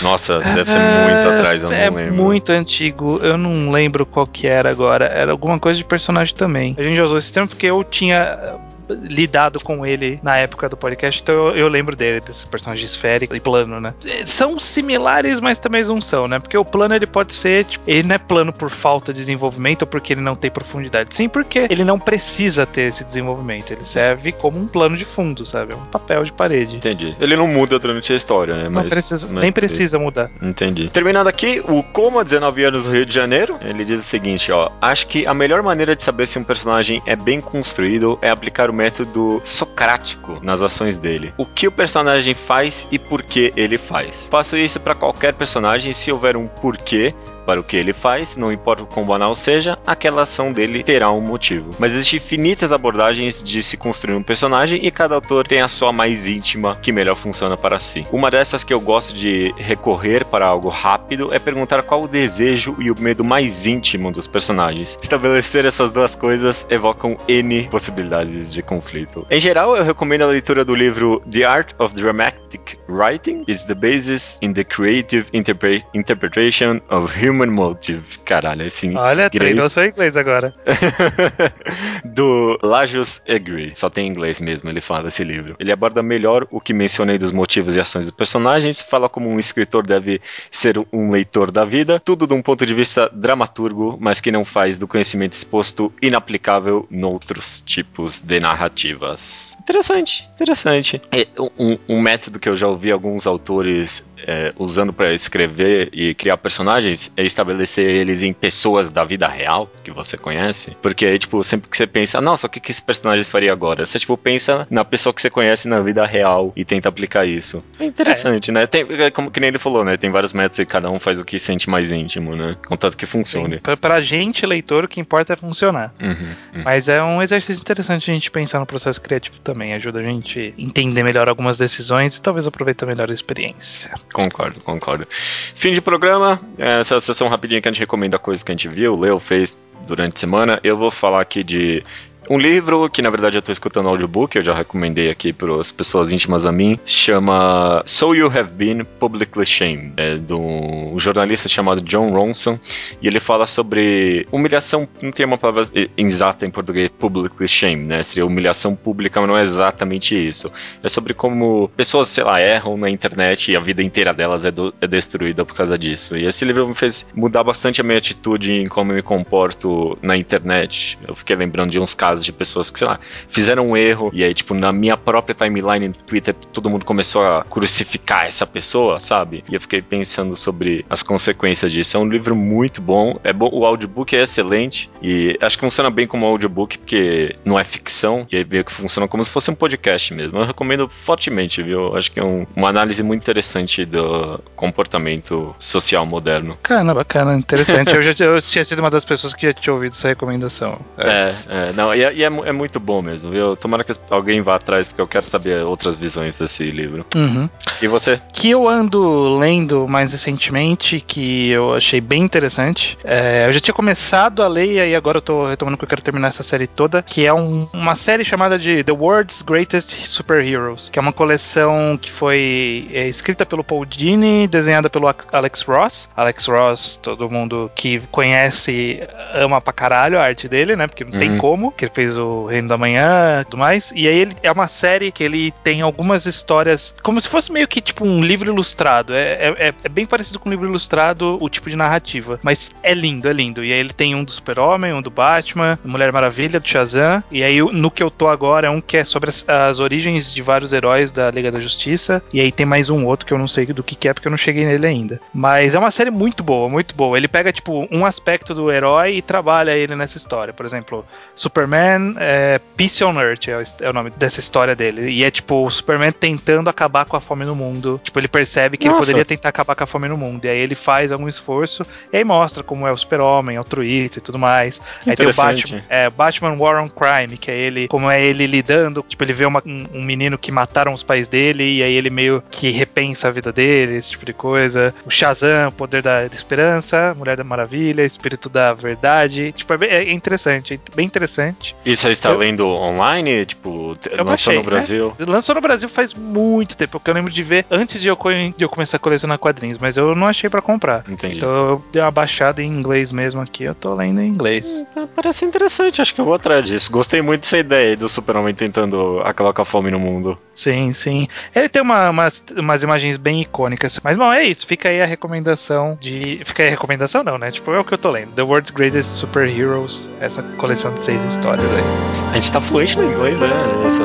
Nossa, deve ser muito Ah, atrás, eu não é lembro. muito antigo, eu não lembro qual que era agora. Era alguma coisa de personagem também. A gente já usou esse termo porque eu tinha lidado com ele na época do podcast, então eu, eu lembro dele, desse personagem esférico e plano, né? Eh, São similares, mas também não são, né? Porque o plano ele pode ser, tipo, ele não é plano por falta de desenvolvimento ou porque ele não tem profundidade, sim porque ele não precisa ter esse desenvolvimento, ele serve como um plano de fundo, sabe? É um papel de parede. Entendi. Ele não muda durante a história, né? Não Mas, precisa, mas- nem precisa mudar. Entendi. Terminando aqui, o Coma, 19 anos no Rio de Janeiro, ele diz o seguinte, ó. Acho que a melhor maneira de saber se um personagem é bem construído é aplicar o método socrático nas ações dele. O que o personagem faz e por que ele faz. Faço isso para qualquer personagem se houver um porquê para o que ele faz, não importa o quão banal seja, aquela ação dele terá um motivo. Mas existem infinitas abordagens de se construir um personagem e cada autor tem a sua mais íntima que melhor funciona para si. Uma dessas que eu gosto de recorrer para algo rápido é perguntar qual o desejo e o medo mais íntimo dos personagens. Estabelecer essas duas coisas evocam N possibilidades de conflito. Em geral, eu recomendo a leitura do livro The Art of Dramatic Writing is the basis in the creative interpre- interpretation of human motive. Caralho, assim. Olha, inglês. treinou seu inglês agora. do Lajos Egri. Só tem em inglês mesmo, ele fala desse livro. Ele aborda melhor o que mencionei dos motivos e ações dos personagens, fala como um escritor deve ser um leitor da vida, tudo de um ponto de vista dramaturgo, mas que não faz do conhecimento exposto inaplicável noutros tipos de narrativas. Interessante, interessante. É um, um método que eu já ouvi alguns autores é, usando pra escrever e criar personagens é estabelecer eles em pessoas da vida real que você conhece. Porque aí, tipo, sempre que você pensa, nossa, o que, que esse personagem faria agora? Você, tipo, pensa na pessoa que você conhece na vida real e tenta aplicar isso. É interessante, né? Tem, é como que nem ele falou, né? Tem vários métodos e cada um faz o que sente mais íntimo, né? Contanto que funcione. Pra, pra gente, leitor, o que importa é funcionar. Uhum, uhum. Mas é um exercício interessante a gente pensar no processo criativo também. Ajuda a gente a entender melhor algumas decisões e talvez aproveitar melhor a experiência. Concordo, concordo. Fim de programa, é, essa sessão rapidinha que a gente recomenda coisas que a gente viu, leu, fez durante a semana. Eu vou falar aqui de um livro que na verdade eu tô escutando audiobook, eu já recomendei aqui para as pessoas íntimas a mim, chama So You Have Been Publicly Shamed, é de um jornalista chamado John Ronson, e ele fala sobre humilhação, não tem uma palavra exata em português, publicly shame, né? Seria humilhação pública, mas não é exatamente isso. É sobre como pessoas, sei lá, erram na internet e a vida inteira delas é, do, é destruída por causa disso. E esse livro me fez mudar bastante a minha atitude em como eu me comporto na internet. Eu fiquei lembrando de uns casos de pessoas que, sei lá, fizeram um erro e aí, tipo, na minha própria timeline do Twitter, todo mundo começou a crucificar essa pessoa, sabe? E eu fiquei pensando sobre as consequências disso. É um livro muito bom, é bom, o audiobook é excelente e acho que funciona bem como audiobook porque não é ficção e aí meio que funciona como se fosse um podcast mesmo. Eu recomendo fortemente, viu? Acho que é um, uma análise muito interessante do comportamento social moderno. Bacana, bacana, interessante. eu já eu tinha sido uma das pessoas que já tinha ouvido essa recomendação. É, é, não, e, é, e é, é muito bom mesmo, viu? Tomara que alguém vá atrás, porque eu quero saber outras visões desse livro. Uhum. E você? que eu ando lendo mais recentemente, que eu achei bem interessante. É, eu já tinha começado a ler e aí agora eu tô retomando que eu quero terminar essa série toda, que é um- uma série chamada de The World's Greatest Superheroes, que é uma coleção que foi é, escrita pelo Paul Dini, desenhada pelo Alex Ross. Alex Ross, todo mundo que conhece ama pra caralho a arte dele, né? Porque não tem Uhum. como, que ele fez o Reino da Manhã e tudo mais. E aí ele é uma série que ele tem algumas histórias, como se fosse meio que tipo um livro ilustrado. É, é, é- é bem parecido com um livro ilustrado, o tipo de narrativa. Mas é lindo, é lindo. E aí ele tem um do Super-Homem, um do Batman, Mulher Maravilha, do Shazam. E aí no que eu tô agora é um que é sobre as, as origens de vários heróis da Liga da Justiça. E aí tem mais um outro que eu não sei do que, que é, porque eu não cheguei nele ainda. Mas é uma série muito boa, muito boa. Ele pega, tipo, um aspecto do herói e trabalha ele nessa história. Por exemplo, Superman é, Peace on Earth é o, é o nome dessa história dele. E é tipo o Superman tentando acabar com a fome no mundo. Tipo, ele percebe que ele Nossa. poderia tentar acabar com a fome no mundo. E aí ele faz algum esforço e aí mostra como é o Super-Homem, altruísta e tudo mais. Aí tem o. Batman, é, Batman War on Crime, que é ele, como é ele lidando. Tipo, ele vê uma- um, um menino que mataram os pais dele e aí ele meio que repensa a vida dele, esse tipo de coisa. O Shazam, poder da, esperança, Mulher da Maravilha, espírito da verdade. Tipo, é, é interessante, é bem interessante. Isso aí está Eu- lendo online? Tipo, Eu lançou baixei, no Brasil? Lançou no Brasil faz muito tempo, porque eu lembro de ver antes de eu, de eu começar a colecionar quadrinhos, mas eu não achei pra comprar. Entendi. Então eu dei uma baixada em inglês mesmo aqui, eu tô lendo em inglês. Ah, Parece interessante, acho que eu vou atrás disso. Gostei muito dessa ideia aí do Super-Homem tentando acabar com a fome no mundo. Sim, sim. Ele tem uma- umas, umas imagens bem icônicas. Mas, bom, é isso. Fica aí a recomendação de. Fica aí a recomendação, não, né? Tipo, é o que eu tô lendo. The World's Greatest Superheroes. Essa coleção de seis histórias aí. A gente tá fluente no inglês, né? Essa,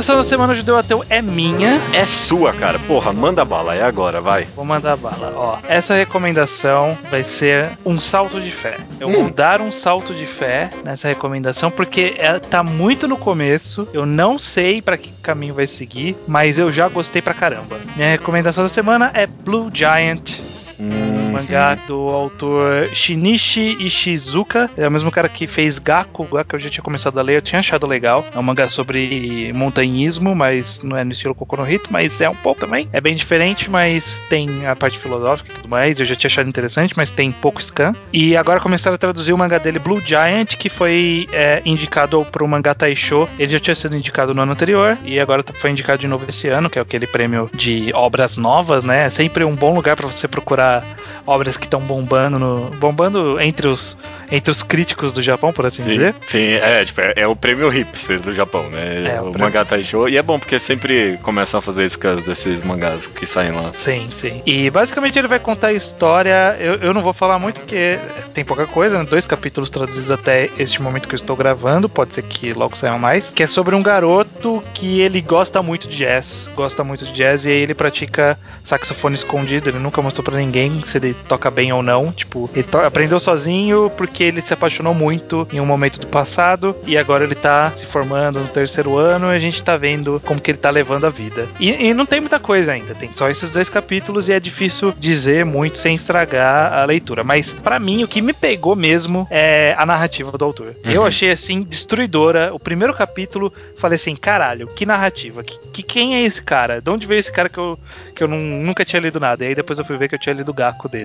Recomendação da semana de Deu Ateu é minha. É sua, cara. Porra, manda bala, é agora, vai. Vou mandar bala. Ó, essa recomendação vai ser um salto de fé. Eu Hum. vou dar um salto de fé nessa recomendação porque ela tá muito no começo. Eu não sei pra que caminho vai seguir, mas eu já gostei pra caramba. Minha recomendação da semana é Blue Giant. Hum, Mangá do autor Shinichi Ishizuka, é o mesmo cara que fez Gaku, Gaku eu já tinha começado a ler, eu tinha achado legal. É um mangá sobre montanhismo, mas não é no estilo Kokono Hito, mas é um pouco também. É bem diferente, mas tem a parte filosófica e tudo mais. Eu já tinha achado interessante, mas tem pouco scan. E agora começaram a traduzir o mangá dele Blue Giant, que foi é, indicado pro mangá Taisho. Ele já tinha sido indicado no ano anterior e agora foi indicado de novo esse ano, que é aquele prêmio de obras novas, né? É sempre um bom lugar para você procurar obras que estão bombando no, bombando entre os entre os críticos do Japão, por assim sim, dizer. sim, é, tipo, é, é o prêmio hipster do Japão, né? É, o o mangá Taisho. E é bom porque sempre começam a fazer scans desses mangás que saem lá. Sim, sim. E basicamente ele vai contar a história. Eu, eu não vou falar muito porque tem pouca coisa, né? Dois capítulos traduzidos até este momento que eu estou gravando. Pode ser que logo saiam mais. Que é sobre um garoto que ele gosta muito de jazz. Gosta muito de jazz e aí ele pratica saxofone escondido. Ele nunca mostrou pra ninguém se ele toca bem ou não. Tipo, ele aprendeu sozinho porque ele se apaixonou muito em um momento do passado. E agora ele tá se formando no terceiro ano e a gente tá vendo como que ele tá levando a vida. E, e não tem muita coisa ainda, tem só esses dois capítulos e é difícil dizer muito sem estragar a leitura. Mas pra mim, o que me pegou mesmo é a narrativa do autor. Uhum. Eu achei assim, destruidora. O primeiro capítulo, falei assim: caralho, que narrativa. Que, que- quem é esse cara? De onde veio esse cara que eu, que eu não- nunca tinha lido nada? E aí depois eu fui ver que eu tinha lido o Gaco dele.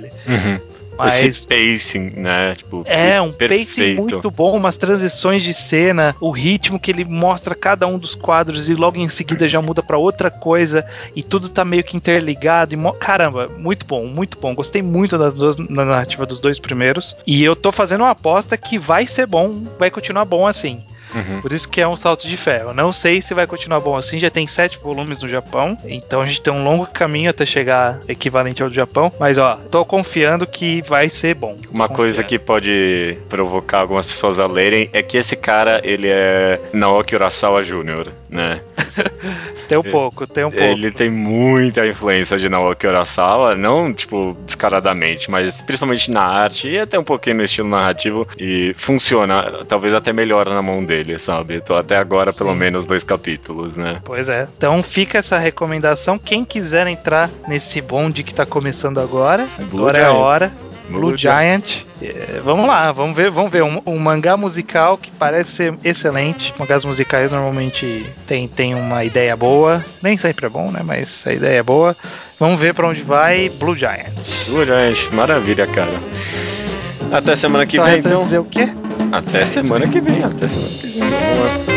Mas. Esse pacing, né? Tipo, É, um pacing perfeito. muito bom, umas transições de cena, o ritmo que ele mostra cada um dos quadros e logo em seguida já muda pra outra coisa e tudo tá meio que interligado. E Caramba, muito bom, muito bom. Gostei muito das duas, da narrativa dos dois primeiros e eu tô fazendo uma aposta que vai ser bom, vai continuar bom assim. Uhum. Por isso que é um salto de. Eu não sei se vai continuar bom assim. Já tem sete volumes no Japão, então a gente tem um longo caminho até chegar equivalente ao do Japão. Mas ó, tô confiando que vai ser bom. Uma coisa que pode provocar algumas pessoas a lerem é que esse cara, ele é Naoki Urasawa Jr., né? Tem um pouco, tem um pouco. Ele tem muita influência de Naoki Urasawa, não, tipo, descaradamente, mas principalmente na arte e até um pouquinho no estilo narrativo e funciona, talvez até melhor na mão dele, sabe? Tô até agora, pelo Sim. menos, dois capítulos, né? Pois é. Então fica essa recomendação. Quem quiser entrar nesse bonde que tá começando agora, Blue agora é a Giant. hora. Blue Giant. É, vamos lá, vamos ver, vamos ver. Um, um mangá musical que parece ser excelente. Mangás musicais normalmente tem, tem uma ideia boa. Nem sempre é bom, né? Mas a ideia é boa. Vamos ver pra onde vai Blue Giant. Blue Giant, maravilha, cara. Até semana que Só vem, então. dizer o quê? Até semana que vem, até semana que vem.